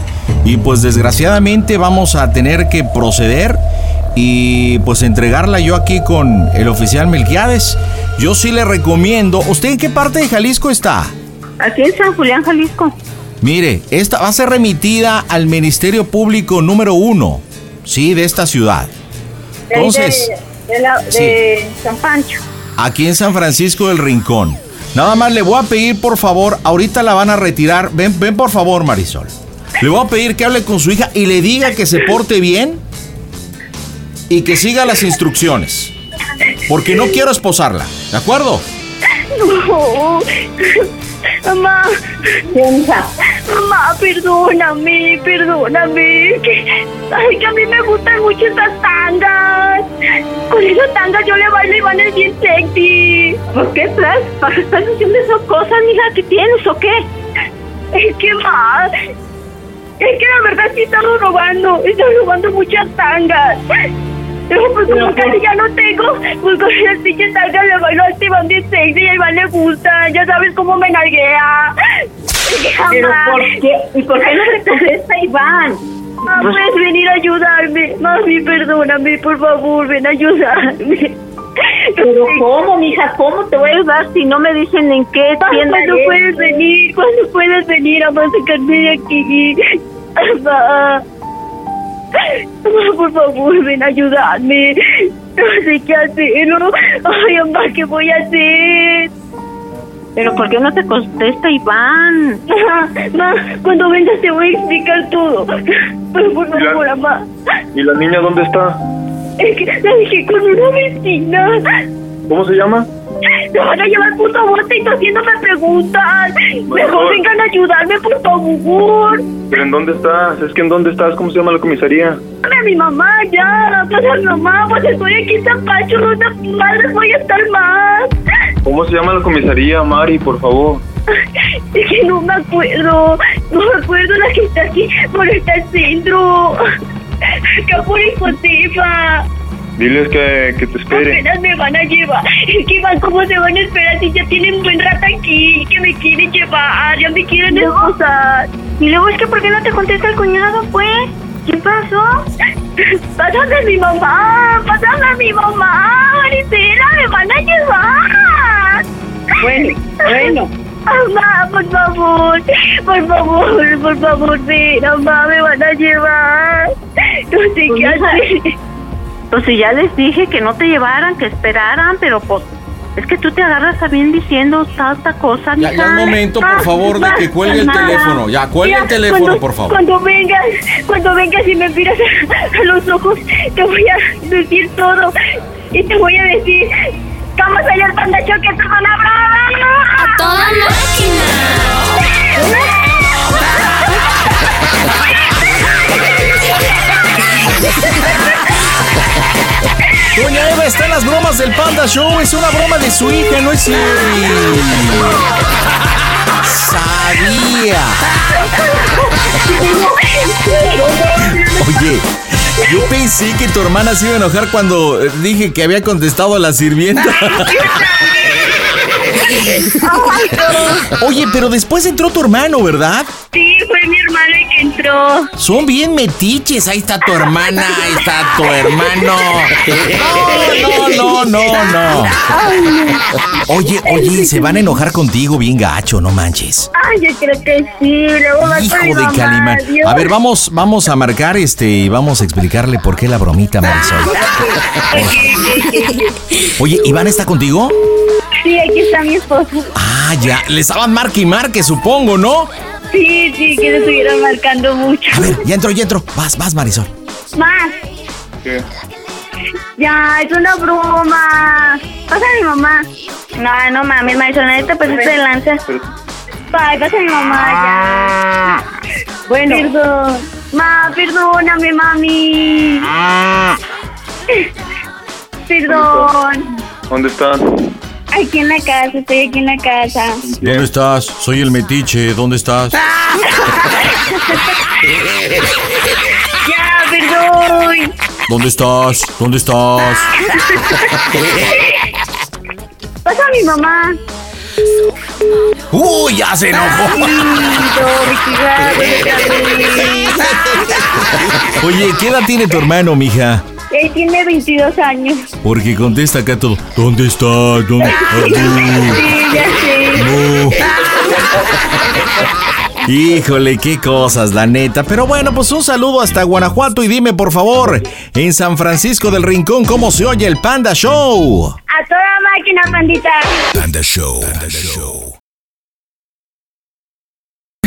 y pues desgraciadamente vamos a tener que proceder y pues entregarla yo aquí con el oficial Melquiades. Yo sí le recomiendo, ¿usted en qué parte de Jalisco está? aquí en San Julián, Jalisco. Mire, esta va a ser remitida al Ministerio Público número uno, sí, de esta ciudad. Entonces, De, de la- de San Pancho. aquí en San Francisco del Rincón. Nada más le voy a pedir, por favor, ahorita la van a retirar. Ven, ven por favor, Marisol. Le voy a pedir que hable con su hija y le diga que se porte bien y que siga las instrucciones. Porque no quiero esposarla, ¿de acuerdo? No. Mamá. Mamá, perdóname, perdóname. Ay, que a mí me gustan mucho esas tangas. Con esas tangas yo le bailo y van es bien sexy. ¿Por qué estás, ¿Para qué estás diciendo esas cosas, mija? ¿Qué tienes o qué? Es que más. Es que la verdad sí estamos robando. Estamos robando muchas tangas. Pero pues como casi ya no tengo, pues con esas pinches tangas le bailo al tibán bien sexy y a Iván le gusta. Ya sabes cómo me nalguea. ¿Pero por qué? ¿Y por qué no te contesta Iván? Ah, puedes venir a ayudarme. Mami, perdóname, por favor, ven a ayudarme. ¿Pero cómo, mija? ¿Cómo te voy a ayudar si no me dicen en qué tienda ¿Cuándo es? puedes venir? ¿Cuándo puedes venir a sacarme de aquí? Por favor, ven a ayudarme. No sé qué hacer. ¿no? Ay, mamá, ¿qué voy a hacer? ¿Pero por qué no te contesta Iván? Mamá, cuando vengas te voy a explicar todo. Pero por favor, mamá. ¿Y la niña dónde está? Es que la dejé con una vecina. ¿Cómo se llama? Me van a llevar puto bote y tú haciéndome preguntas. Mejor vengan a ayudarme, por favor. ¿Pero en dónde estás? Es que en dónde estás, ¿cómo se llama la comisaría? Dame a mi mamá ya. A mi mamá, pues estoy aquí en San Pancho. ¿Dónde madres voy a estar más? ¿Cómo se llama la comisaría, Mari, por favor? Es que no me acuerdo. No me acuerdo la que está aquí por este centro. Acá por Josefa. Diles que, que te esperen. Apenas me van a llevar. Que van, ¿cómo se van a esperar si ya tienen buen rato aquí? Que me quieren llevar, ya me quieren esposar. Y luego es que ¿por qué no te contesta el cuñado, pues? ¿Qué pasó? Pásame a mi mamá, pásame a mi mamá, Maricela, me van a llevar. Bueno, bueno. Mamá, por favor, por favor, por favor, ven, mamá, me van a llevar. No sé Pues, qué hija, hacer. Pues si ya les dije que no te llevaran, que esperaran, pero pues es que tú te agarras también diciendo tanta cosa, Ya, mija. ya es momento, por favor, de que cuelgue el teléfono. Ya, cuelgue el teléfono, cuando- por favor. Cuando vengas, cuando vengas y me miras a, a los ojos, te voy a decir todo. Y te voy a decir, vamos allá al panda choque, te van a ¡A toda Doña Eva está en las bromas del Panda Show. Es una broma de su hija, no es cierto. Sabía. Oye, yo pensé que tu hermana se iba a enojar cuando eh, dije que había contestado a la sirvienta. Oye, pero después entró tu hermano, ¿verdad? Sí, que entró. Son bien metiches. Ahí está tu hermana, ahí está tu hermano. No, no, no, no, no. Oye, oye, se van a enojar contigo bien gacho, no manches. Ay, yo creo que sí. Luego va Hijo de Calimán. A ver, vamos, vamos a marcar este y vamos a explicarle por qué la bromita, Marisol. Oye, ¿Iván está contigo? Sí, aquí está mi esposo. Ah, ya. Le estaban marque y marque, supongo, ¿no? Sí, sí, que se estuvieron marcando mucho. A ver, ya entró, ya entró. Vas, vas, Marisol. Más. Ya, es una broma. Pasa a mi mamá. No, no mames, Marisol, ahorita pues se lanza. Ay, pasa a mi mamá, ya. Bueno. Perdón. Ma, perdóname, mami. Perdón. ¿Dónde estás? Aquí en la casa, estoy aquí en la casa. ¿Dónde estás? Soy el metiche. ¿Dónde estás? Ya, perdón. ¿Dónde estás? ¿Dónde estás? Pasa a mi mamá. ¡Uy, ya se enojó! Oye, ¿qué edad tiene tu hermano, mija? Él tiene 22 años. Porque contesta acá todo. ¿Dónde estás? ¿Dónde Sí, ya sé. No. Híjole, qué cosas, la neta. Pero bueno, pues un saludo hasta Guanajuato y dime, por favor, en San Francisco del Rincón, ¿cómo se oye el Panda Show? A toda máquina, pandita. Panda Show. Panda Show.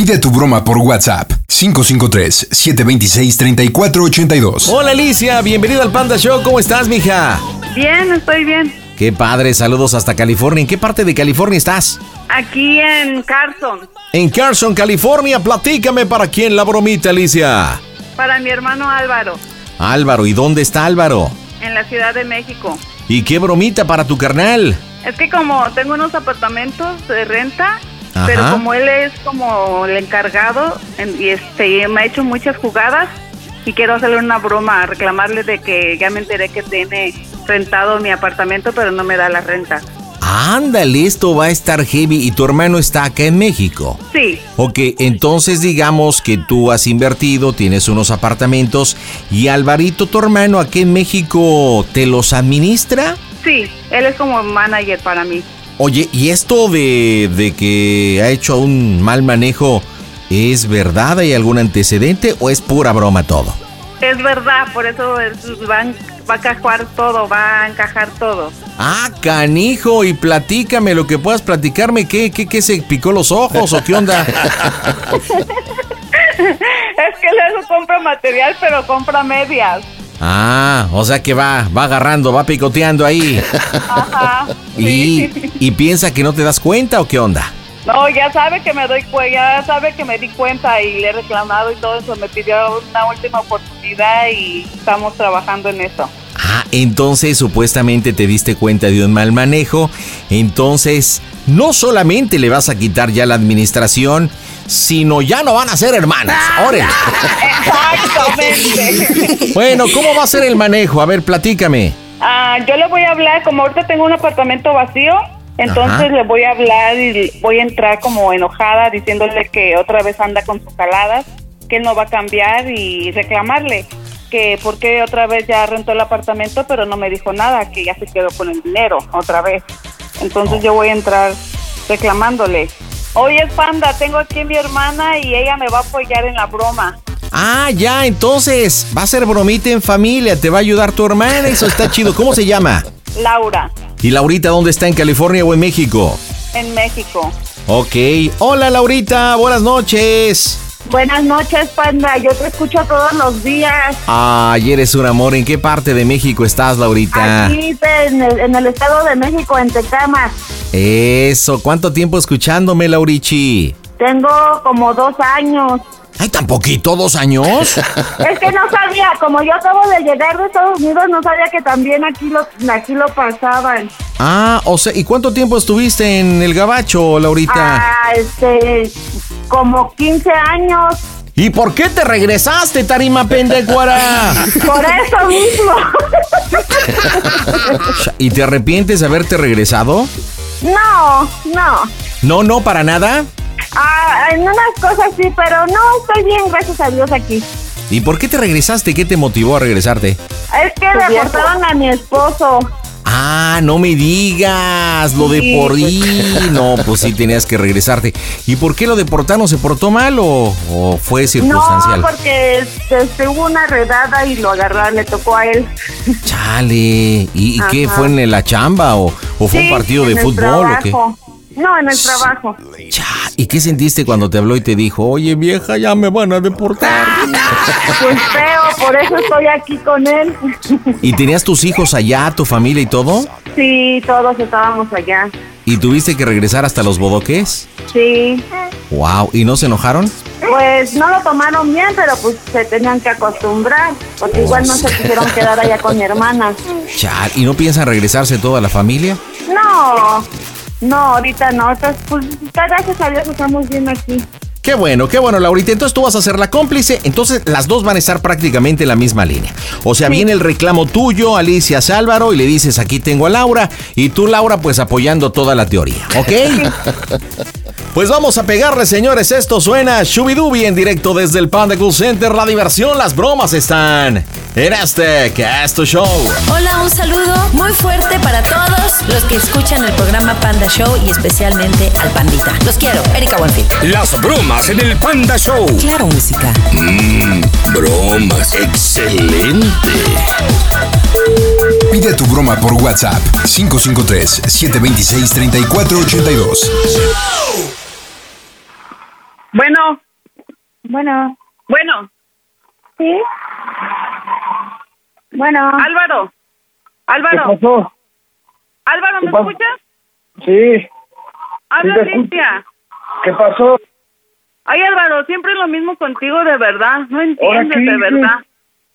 Pide tu broma por WhatsApp 553-726-3482. Hola Alicia, bienvenida al Panda Show, ¿cómo estás, mija? Bien, estoy bien. Qué padre, saludos hasta California. ¿En qué parte de California estás? Aquí en Carson, En Carson, California, platícame para quién la bromita, Alicia. para mi hermano Álvaro, Álvaro, ¿y dónde está Álvaro? en la Ciudad de México. ¿Y qué bromita para tu carnal? Es que como tengo unos apartamentos de renta, Ajá. pero como él es como el encargado en- y este me ha hecho muchas jugadas y quiero hacerle una broma, reclamarle de que ya me enteré que tiene rentado mi apartamento, pero no me da la renta. Ándale, esto va a estar heavy y tu hermano está acá en México. Sí, Ok, entonces digamos que tú has invertido, tienes unos apartamentos y Alvarito, tu hermano, aquí en México, ¿te los administra? sí, él es como manager para mí. Oye, ¿y esto de, de que ha hecho un mal manejo es verdad? ¿Hay algún antecedente o es pura broma todo? Es verdad, por eso es- va, a- va a encajar todo, va a encajar todo. Ah, canijo, y platícame lo que puedas platicarme, ¿qué, qué, qué se picó los ojos o qué onda? es que luego compra material, pero compra medias. Ah, o sea que va, va agarrando, va picoteando ahí. Ajá. ¿Y, y piensa que no te das cuenta o qué onda? No, ya sabe que me doy ya sabe que me di cuenta y le he reclamado y todo eso. Me pidió una última oportunidad y estamos trabajando en eso. Ah, entonces supuestamente te diste cuenta de un mal manejo. Entonces, no solamente le vas a quitar ya la administración, sino ya no van a ser hermanas. Órale. Exactamente. Bueno, ¿cómo va a ser el manejo? A ver, platícame. Ah, yo le voy a hablar, como ahorita tengo un apartamento vacío, entonces Ajá. le voy a hablar y voy a entrar como enojada diciéndole que otra vez anda con sus caladas, que él no va a cambiar y reclamarle que por qué otra vez ya rentó el apartamento pero no me dijo nada, que ya se quedó con el dinero otra vez. Entonces yo voy a entrar reclamándole. Oye, Panda, tengo aquí a mi hermana y ella me va a apoyar en la broma. Ah, ya, entonces va a ser bromita en familia, te va a ayudar tu hermana, eso está chido. ¿Cómo se llama? Laura, ¿Y Laurita dónde está? ¿En California o en México? en México. Ok. Hola, Laurita, buenas noches. Buenas noches, panda. Yo te escucho todos los días. Ay, eres un amor. ¿En qué parte de México estás, Laurita? Aquí te- en el, en el Estado de México, en Tecama. Eso, ¿cuánto tiempo escuchándome, Laurichi? Tengo como dos años. Ay, tan poquito, dos años. Es que no sabía, como yo acabo de llegar de Estados Unidos, no sabía que también aquí lo, aquí lo pasaban. Ah, o sea, ¿y cuánto tiempo estuviste en el gabacho, Laurita? Ah, este, como 15 años. ¿Y por qué te regresaste, Tarima Pendecuara? Por eso mismo. ¿Y te arrepientes de haberte regresado? No, no. No, no, para nada. Ah, en unas cosas sí, pero no, estoy bien, gracias a Dios aquí. ¿Y por qué te regresaste? ¿Qué te motivó a regresarte? Es que deportaron a mi esposo. Ah, no me digas, lo Sí. de por ahí. No, pues sí tenías que regresarte. ¿Y por qué lo deportaron? ¿Se portó mal o, o fue circunstancial? No, porque este, hubo una redada y lo agarraron, le tocó a él. Chale. ¿Y, y qué fue en la chamba o, o fue Sí, un partido de fútbol o qué? No, en el trabajo. ¿Y qué sentiste cuando te habló y te dijo, oye vieja, ya me van a deportar? Pues feo, por eso estoy aquí con él. ¿Y tenías tus hijos allá, tu familia y todo? Sí, todos estábamos allá. ¿Y tuviste que regresar hasta los bodoques? Sí. Wow, ¿y no se enojaron? Pues no lo tomaron bien, pero pues se tenían que acostumbrar, porque igual no se quisieron quedar allá con mi hermana. Chal, ¿y no piensan regresarse toda la familia? No, no, ahorita no, ahorita, pues gracias a Dios estamos bien aquí. Qué bueno, qué bueno, Laurita. Entonces tú vas a ser la cómplice. Entonces las dos van a estar prácticamente en la misma línea. O sea, viene el reclamo tuyo, Alicia Álvaro, y le dices, aquí tengo a Laura. Y tú, Laura, pues apoyando toda la teoría. ¿Ok? Pues vamos a pegarle, señores. Esto suena Shubidubi en directo desde el Panda Cool Center. La diversión, las bromas están en este Casto Show. Hola, un saludo muy fuerte para todos los que escuchan el programa Panda Show y especialmente al Pandita. Los quiero, Erika Buenfil. Las bromas en el Panda Show. Claro, música. Mmm, bromas. Excelente. Pide tu broma por WhatsApp 553-726-3482. Bueno, Bueno, bueno, ¿sí? Bueno, Álvaro. Álvaro. ¿Qué pasó? Álvaro, ¿me escuchas? Sí, Habla Sí. Alicia. ¿qué pasó? Ay, Álvaro, siempre es lo mismo contigo, de verdad. No entiendes, de verdad.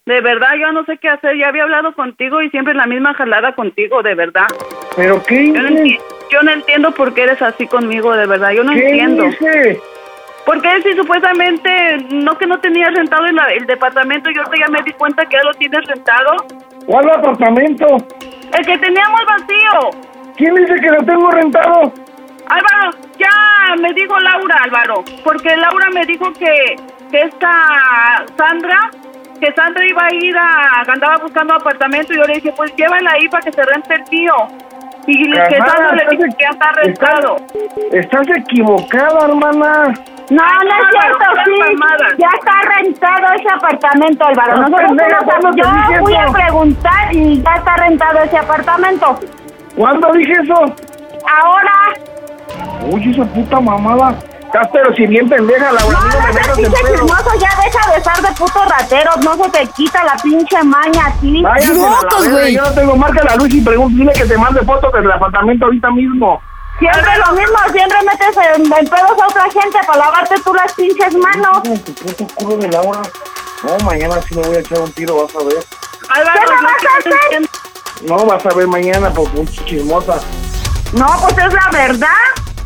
De verdad, yo no sé qué hacer. Ya había hablado contigo y siempre es la misma jalada contigo, de verdad. ¿Pero qué Yo no, hice? enti- yo no entiendo por qué eres así conmigo, de verdad. Yo no ¿Qué entiendo. hice? Porque si supuestamente no que no tenías rentado el, el departamento, yo ahorita ya me di cuenta que ya lo tienes rentado. ¿Cuál apartamento? El que teníamos vacío. ¿Quién dice que lo tengo rentado? Álvaro, ya me dijo Laura, Álvaro, porque Laura me dijo que, que esta Sandra, que Sandra iba a ir a, andaba buscando apartamento y yo le dije, pues llévala ahí para que se rente el tío. Y le- que Sandra le estás equi- que ya está rentado. Estás equivocada, hermana. no, no es cierto, sí. mamadas. Ya está rentado ese apartamento, Álvaro. No, Nosotros pendeja, fuimos a- ¿cuándo te dije yo fui a preguntar y ya está rentado ese apartamento. ¿Cuándo dije eso? Ahora, Uy, esa puta mamada. Estás pero si bien pendeja, Laura. no, no no pinche chismoso, ya deja de estar de puto ratero, no se te quita la pinche maña aquí. ¡Locos, verga, güey! Yo no tengo marca la luz y pregunto, dile que te mande fotos del apartamento ahorita mismo. Siempre lo mismo, siempre metes en, en pedos a otra gente para lavarte tú las pinches manos. Tu puto culo de Laura. No, mañana sí me voy a echar un tiro, vas a ver. Álvaro, ¿Qué me vas a hacer? No, vas a ver mañana por pinche chismosa. No, pues es la verdad.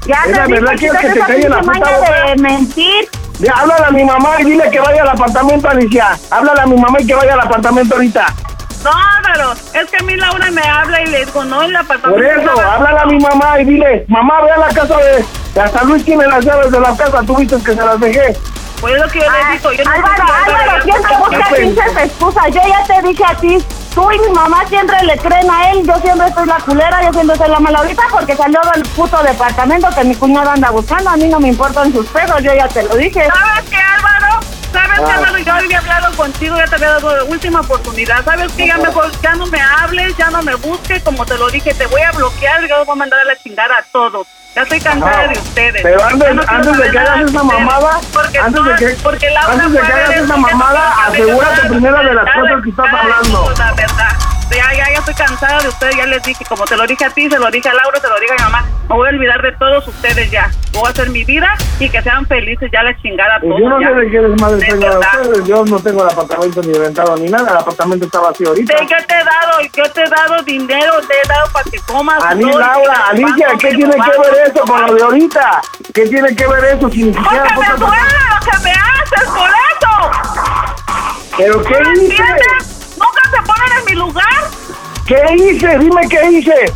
Ya Es te la dije, verdad, ¿quieres que quítate te calle la puta boca? de mentir. Ya, háblale a mi mamá y dile que vaya al apartamento, Alicia. Háblale a mi mamá y que vaya al apartamento ahorita. No, Álvaro, es que a mí Laura me habla y le digo, no, el apartamento. Por eso, háblale a mi mamá y dile, mamá, ve a la casa de... de Hasta Luis tiene las llaves de la casa, tú viste que se las dejé. Pues es lo que yo le digo. Yo no Álvaro, Álvaro, siempre está- busca pinches excusas. Yo ya te dije a ti, tú y mi mamá siempre le creen a él. Yo siempre soy la culera, yo siempre soy la mala ahorita porque salió del puto departamento que mi cuñado anda buscando. A mí no me importan sus pedos, yo ya te lo dije. ¿Sabes qué, Álvaro? ¿Sabes Ah. Álvaro? Yo había hablado contigo, ya te había dado última oportunidad. ¿Sabes qué? Ya mejor, ya no me hables, ya no me busques. Como te lo dije, te voy a bloquear y yo voy a mandar a la chingada a todos. Ya estoy cansada de ustedes. Pero antes, no quiero antes de que hagas esa mamada, Porque antes de que, porque antes de que hagas esa mamada, asegúrate primero de las cosas que estás hablando. La verdad. Ya, ya, ya estoy cansada de ustedes, ya les dije, como te lo dije a ti, se lo dije a Laura, se lo dije a mi mamá, me voy a olvidar de todos ustedes ya. Voy a hacer mi vida y que sean felices ya la chingada Pues todos. yo no tengo de verdad. ustedes. Yo no tengo el apartamento ni rentado ni nada. El apartamento está vacío ahorita. ¿De qué te he dado? Yo te he dado dinero, te he dado para que comas. A mí, Laura, Alicia, ¿qué tiene que ver eso con lo de ahorita? ¿Qué tiene que ver eso si ni Porque me duele lo que me haces por eso. ¿Pero qué ¿No ¿Qué hice? Dime qué hice.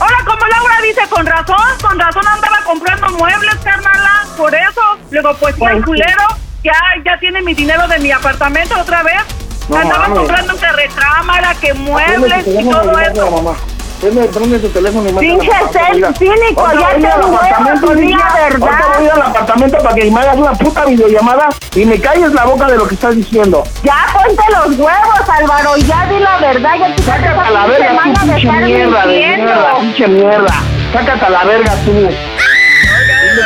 Ahora, como Laura dice, con razón, con razón andaba comprando muebles, carnala, por eso. Luego, pues, el culero, ya, ya tiene mi dinero de mi apartamento otra vez. No andaba mames. comprando que recámara, que muebles y todo eso. Mamá. Prende, tu teléfono y Pinche ser cínico, ya te huevo, apartamento, niña. verdad. Ahorita voy al apartamento para que me hagas una puta videollamada y me calles la boca de lo que estás diciendo. Ya ponte los huevos, Álvaro, ya di la verdad. Ya te Sácate a la verga, tú, pinche mierda de mierda, pinche mierda. Sácate a la verga, tú.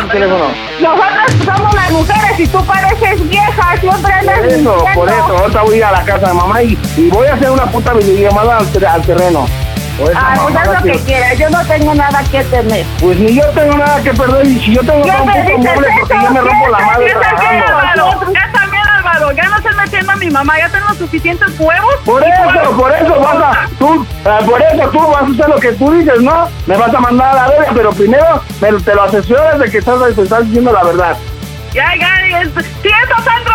Tu teléfono. Nosotros somos las mujeres y tú pareces vieja, siempre andas Por eso, por eso, ahorita voy a la casa de mamá y, y voy a hacer una puta videollamada al, ter- al terreno. Ah, pues haz lo que quieras, yo no tengo nada que temer. Pues ni yo tengo nada que perder y si yo tengo ¿Qué todo un me puto dices mueble porque yo me rompo la ¿Qué madre trabajando. Álvaro, ya también, Álvaro, ya no estés metiendo a mi mamá, ya tengo suficientes huevos. Por eso, huevos. por eso vas a, tú, eh, por eso tú vas a hacer lo que tú dices, ¿no? Me vas a mandar a la verga, pero primero me, te lo asesoras de que estás, estás diciendo la verdad. Ya, ya, es, si eso Sandra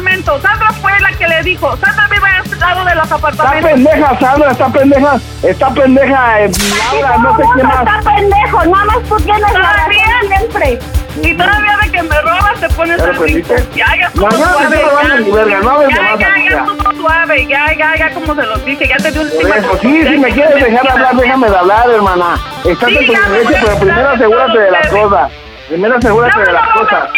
fue al apartamento, Sandra fue la que le dijo, Sandra vive a este lado de los Está apartamentos. pendeja, Sandra, está pendeja, está pendeja, eh, Laura, no sé quién más. está pendejo, nada más tú tienes la razón siempre. Y todavía de que me robas te pones ¿Ya lo el rico. aprendiste? Ya, ya te suave. estoy robando ya. ya, ya, estuvo suave, ya, ya, ya, como se los dije, ya te di un Por eso, sí, si me quieres dejar hablar, déjame de hablar, hermana. Estás en tu derecho, pero primero asegúrate de las todo cosas. Primero asegúrate de las cosas.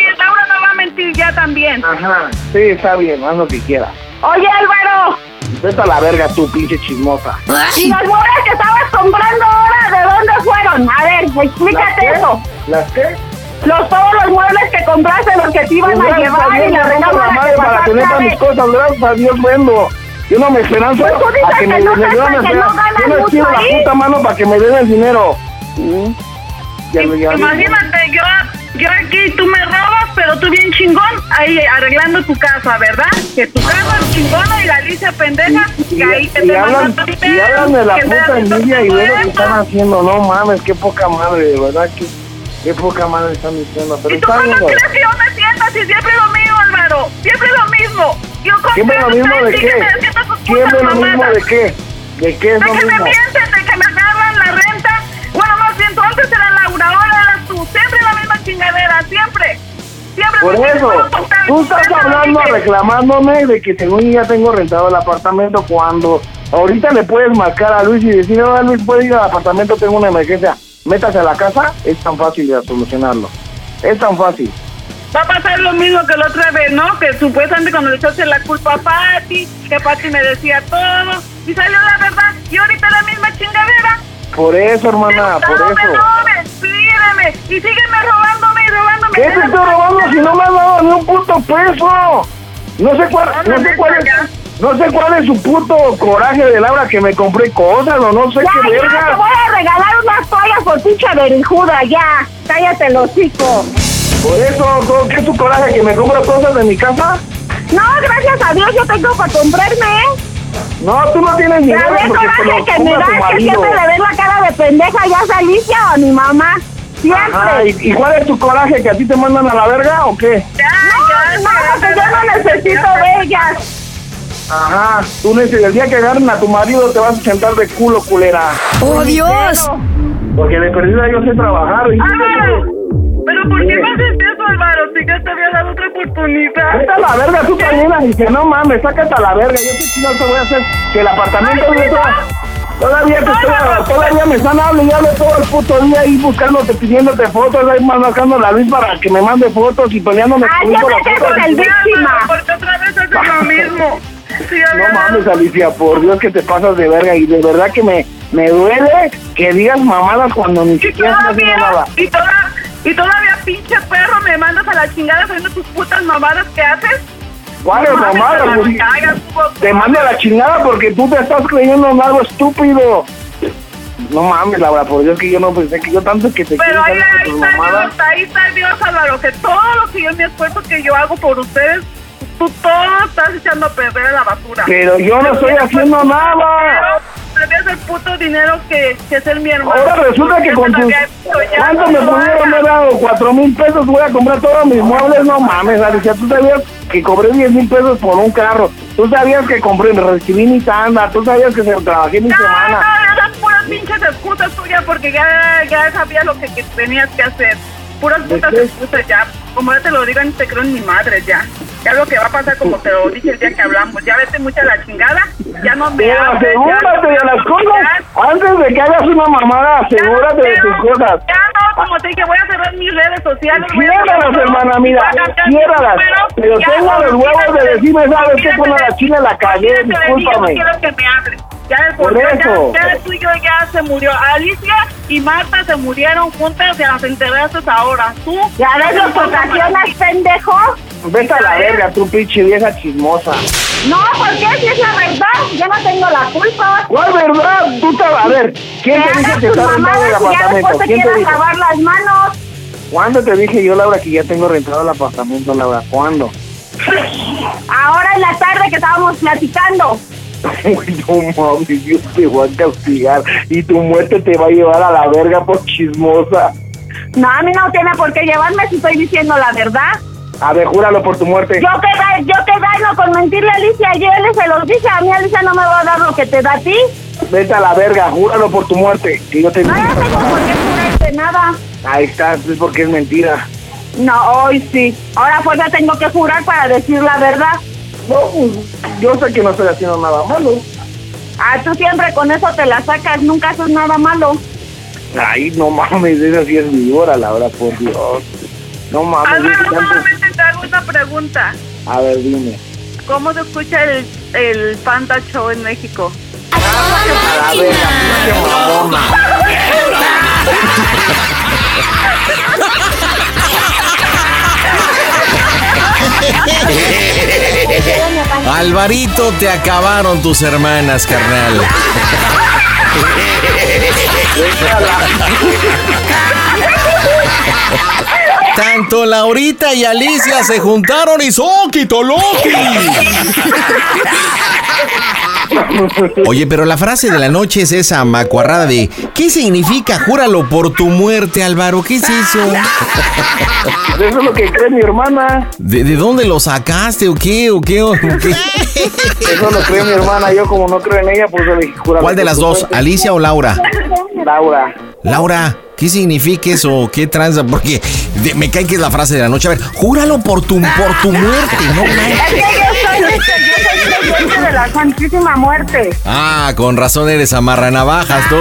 Ya también. Ajá, sí, está bien, haz lo que quieras. Oye, Álvaro, Vete a la verga tú, pinche chismosa. ¿y las muelas que estabas comprando ahora, de dónde fueron? A ver, explícate qué? eso. ¿Las qué? Los, todos los muebles que compraste, los que te iban Pues a llevar y la me recámara la madre que para tener para mis cosas, gracias a Dios vendo. Yo no me esperanzo Pues tú dices a que que me no me yo no ganas yo no mucho estiro la puta mano para que me den el dinero. Mm. Ya ya lo- Imagínate, yo, yo aquí, tú me robas, pero tú bien chingón, ahí arreglando tu casa, ¿verdad? Que tu casa es chingona y la Alicia pendeja, que ahí te y te hablan, mandan y hablan de la puta envidia y ve lo que están haciendo. No mames, qué poca madre, de verdad que qué poca madre están diciendo. Pero ¿Y tú güey. crees que yo me siento así? Siempre lo mismo, Álvaro. Siempre lo mismo. Yo ¿Siempre lo mismo de qué? ¿Siempre lo mismo de qué? ¿De qué es De lo que me mismo? mienten, de que me agarran la renta. Bueno, más bien, tú antes era Laura, ahora eras tú. Siempre la misma chingadera, siempre. Por me eso, tú estás hablando, reclamándome de que según ya tengo rentado el apartamento cuando ahorita le puedes marcar a Luis y decir, no, Luis, puede ir al apartamento, tengo una emergencia, métase a la casa, es tan fácil de solucionarlo. Es tan fácil. Va a pasar lo mismo que la otra vez, ¿no? Que supuestamente cuando le echaste la culpa a Pati, que Pati me decía todo, y salió la verdad, y ahorita la misma chingadera. Por eso, hermana, por no me eso. robes, pídeme, y sígueme robándome. ¿Qué te estoy robando si no me has dado ni un puto peso? No sé cuál, no sé cuál es, no sé cuál es su puto coraje de Laura que me compré cosas o no sé Ya, qué ya, te verga. voy a regalar unas toallas por pinche berijuda, ya. Cállate el hocico. Por eso, ¿todo- ¿qué es tu coraje que me compro cosas de mi casa? No, gracias a Dios yo tengo para comprarme, ¿eh? No, tú no tienes ni idea te coraje que me da que siempre le ves la cara de pendeja ya Alicia o mi mamá. Siempre. Ajá, ¿y, y cuál es tu coraje? ¿Que a ti te mandan a la verga o qué? no, no, porque yo no necesito de ellas. Ajá, tú neces- el día que agarren a tu marido te vas a sentar de culo, culera. ¡Oh, Dios! Porque de perdida yo sé trabajar. Y Pero ¿por qué me haces eso, Álvaro? Si ya te había dado otra oportunidad. Vete a la verga, tú también, dije, no mames, sácate a la verga, yo qué chingado te voy a hacer, que el apartamento Ay, de no. Todavía te estoy, todavía me están hablando y hablo todo el puto día ahí buscándote, pidiéndote fotos, ahí marcando la luz para que me mande fotos y peleándome Ah, conmigo te fotos. haces el víctima. Porque otra vez haces lo mismo. Sí, ya No mames, Alicia, por Dios que te pasas de verga y de verdad que me, me duele que digas mamadas cuando ni siquiera estás haciendo nada. y, toda- y todavía, pinche perro, me mandas a la chingada haciendo tus putas mamadas que haces. ¿Cuáles No mames, mamadas? te Pues, la chingada porque tú te estás creyendo en algo estúpido. No mames, Laura, por Dios que yo no pensé que yo tanto que te Pero ahí, ahí está. Dios, ahí está Dios, Álvaro, que todo lo que yo me esfuerzo que yo hago por ustedes, tú todo estás echando a perder a la basura. Pero yo no estoy haciendo nada. Prefieres el puto dinero que, que ser mi hermano. Ahora resulta que con tus... ¿Cuánto me pudieron haber dado? ¿Cuatro mil pesos? Voy a comprar todos mis muebles. No mames, Alicia, tú sabías que cobré diez mil pesos por un carro. Tú sabías que compré, recibí mi tanda. Tú sabías que se trabajé mi No, semana. no, esas puras pinches excusas tuyas porque ya, ya sabías lo que, que tenías que hacer. Puras putas excusas ya. Como ya te lo digo, ni te creo en mi madre ya. Ya lo que va a pasar como te lo dije el día que hablamos. Ya vete mucho a la chingada. Ya no me Pero hables. asegúrate no de las cosas. Antes de que hagas una mamada, asegúrate de tus cosas. Ya no, como te dije, voy a cerrar mis redes sociales. Ciérralas, hermana, mira, ciérralas. Pero ya, tengo los huevos de decirme, ¿sabes qué? Con la china la cagué, mí, yo no discúlpame. quiero que me hables. Ya de Por ya- eso. Ya, ya tú y yo ya se murió. Alicia y Marta se murieron juntas y las enteraste ahora. Tú. ¿Ya ves lo que ocasionas, pendejo? Vete a la verga, tú pinche vieja chismosa. No, ¿por qué? Si es la verdad, yo no tengo la culpa. ¿Cuál verdad? Tú te... A ver, ¿quién te dice que está rentado el ya apartamento? después te ¿Quién te quieras dijo? lavar las manos. ¿Cuándo te dije yo, Laura, que ya tengo rentado el apartamento, Laura? ¿Cuándo? Ahora en la tarde que estábamos platicando. Uy, no mames, Dios te va a castigar y tu muerte te va a llevar a la verga por chismosa. No, a mí no tiene por qué llevarme si estoy diciendo la verdad. A ver, júralo por tu muerte. Yo que, da- yo que daño con mentirle a Alicia. Ayer le se los dije. A mí Alicia no me va a dar lo que te da a ti. Vete a la verga, júralo por tu muerte. Que yo te No, no tengo por qué jurarte nada. Ahí está, es porque es mentira. No, hoy sí. Ahora fuerza tengo que jurar para decir la verdad. No, pues, yo sé que no estoy haciendo nada malo. Ah, tú siempre con eso te la sacas. Nunca haces nada malo. Ay, no mames, esa sí es mi hora, Laura, por Dios. No mames, Álvaro, yo tanto- solamente te hago una pregunta. A ver, dime. ¿Cómo se escucha el, el Panda Show en México? A la Alvarito, te acabaron tus hermanas, carnal. Tanto Laurita y Alicia se juntaron y Soquito Loki. Oye, pero la frase de la noche es esa macuarrada de ¿Qué significa júralo por tu muerte, Álvaro? ¿Qué es eso? Eso es lo que cree mi hermana. ¿De, de dónde lo sacaste o qué? ¿O qué? ¿O qué? Eso lo cree mi hermana. Yo, como no creo en ella, pues le dije, júralo ¿Cuál de las dos? muerte. ¿Alicia o Laura? Laura. Laura, ¿qué significa eso? ¿Qué tranza? Porque de- me cae que es la frase de la noche. A ver, júralo por tu, por tu muerte, no Es manches. que yo soy, este, de la Santísima Muerte. Ah, con razón eres amarra navajas tú.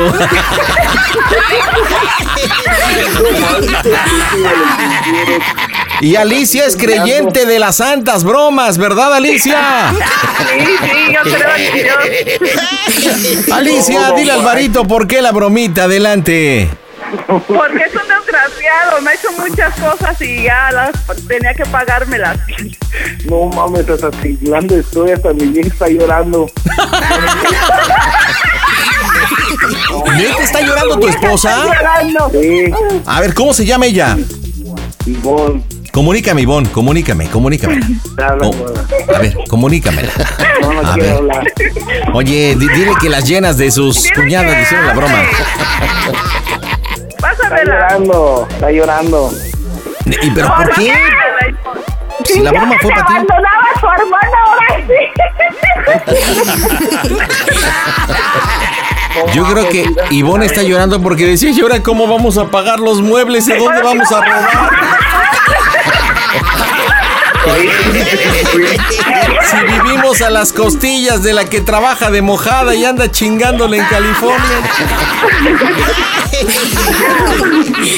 Y Alicia es creyente de las santas bromas, ¿verdad, Alicia? Sí, sí, yo creo Dios. Alicia, dile al Alvarito por qué la bromita, adelante. Porque es desgraciado, me ha hecho muchas cosas y ya las tenía que pagármelas. No mames, hasta tiglando estoy, hasta mi vieja está llorando. ¿Neta está llorando tu esposa? Sí, A ver, ¿cómo se llama ella? Ivonne. Comunícame, Ivonne, comunícame, comunícame. Habla, Oh, a ver, comunícamela. No, no A quiero ver. hablar. Oye, di- dile que las llenas de sus cuñadas le hicieron la broma. Está llorando, está llorando. ¿Y pero por qué? Si la broma fue para ti. abandonaba a su hermano, ahora sí. Yo creo que Ivonne está llorando porque decía, ¿y ahora cómo vamos a pagar los muebles? ¿Y dónde vamos a robar? Si vivimos a las costillas de la que trabaja de mojada y anda chingándole en California.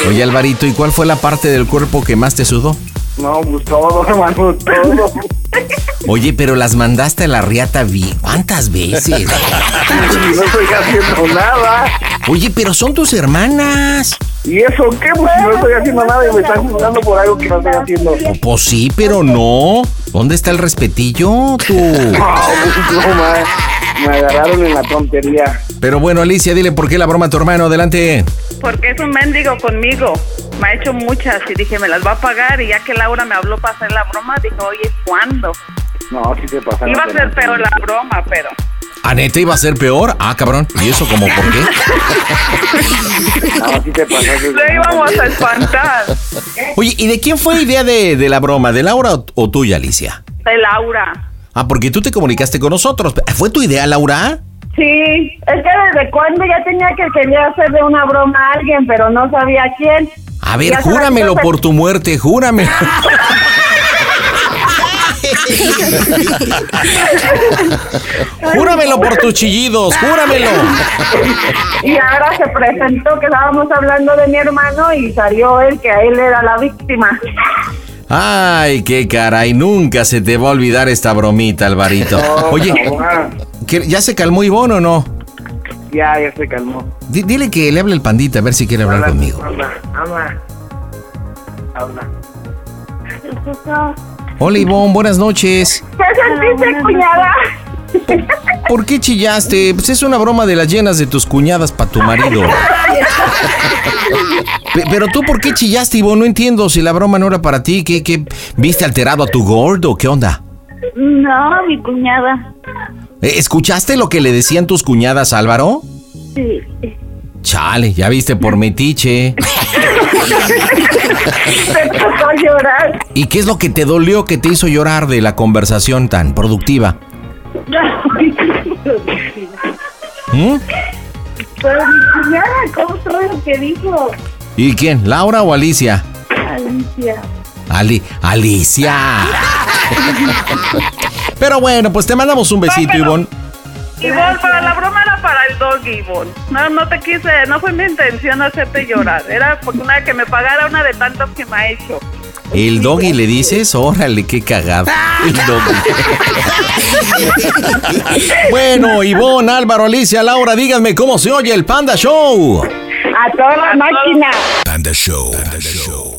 Oye, Alvarito, ¿y cuál fue la parte del cuerpo que más te sudó? No, pues todo, hermano, todo. Oye, pero las mandaste a la riata bien. ¿Cuántas veces? No estoy haciendo nada. Oye, pero son tus hermanas. ¿Y eso qué? Pues si no estoy haciendo nada y me están juzgando por algo que no estoy haciendo. Pues sí, pero no. ¿Dónde está el respetillo, tú? No, pues no, ma. Me agarraron en la tontería. Pero bueno, Alicia, dile por qué la broma a tu hermano. Adelante. Porque es un mendigo conmigo. Me ha hecho muchas y dije, me las va a pagar. Y ya que Laura me habló para hacer la broma, dije, oye, ¿cuándo? No, sí se pasaron. Iba a ser peor la broma, pero. ¿A neta iba a ser peor? Ah, cabrón. ¿Y eso como por qué? No, sí te pasaste. Le íbamos a espantar. Oye, ¿y de quién fue idea de, de la broma? ¿De Laura o, o tuya, Alicia? De Laura. Ah, porque tú te comunicaste con nosotros. ¿Fue tu idea, Laura? Sí, es que desde cuando ya tenía que quería hacerle una broma a alguien, pero no sabía quién. A ver, júramelo por tu muerte, júramelo. júramelo por tus chillidos, júramelo. Y ahora se presentó que estábamos hablando de mi hermano y salió él que a él era la víctima. Ay, qué caray, nunca se te va a olvidar esta bromita, Alvarito. Oye, ¿qué- ¿ya se calmó Ivonne o no? Ya, ya se calmó. Di- dile que le hable el pandita a ver si quiere hablar conmigo. Habla, habla. Habla. Hola Ivonne, buenas noches. ¿Qué sentiste, cuñada? ¿Por qué chillaste? Pues es una broma de las llenas de tus cuñadas para tu marido. Pe- Pero tú, ¿por qué chillaste, Ivonne? No entiendo si la broma no era para ti. ¿Qué, qué? ¿Viste alterado a tu gordo? ¿Qué onda? No, mi cuñada. Eh, ¿Escuchaste lo que le decían tus cuñadas, Álvaro? Sí. Chale, ya viste por metiche. Se tocó llorar. ¿Y qué es lo que te dolió que te hizo llorar de la conversación tan productiva? ¿Mm? Pero mi cuñada, ¿cómo lo que dijo? ¿Y quién? ¿Laura o Alicia? Alicia. Ali, Alicia. Pero bueno, pues te mandamos un besito, Ivonne. Ivonne, para la broma era para el dog, Ivonne. No, no te quise, no fue mi intención hacerte llorar. Era porque una que me pagara una de tantas que me ha hecho. ¿El doggy le dices? Órale, qué cagado. El doggy. bueno, Ivonne, Álvaro, Alicia, Laura, díganme cómo se oye el Panda Show. A toda máquina. Panda Show. Panda Show.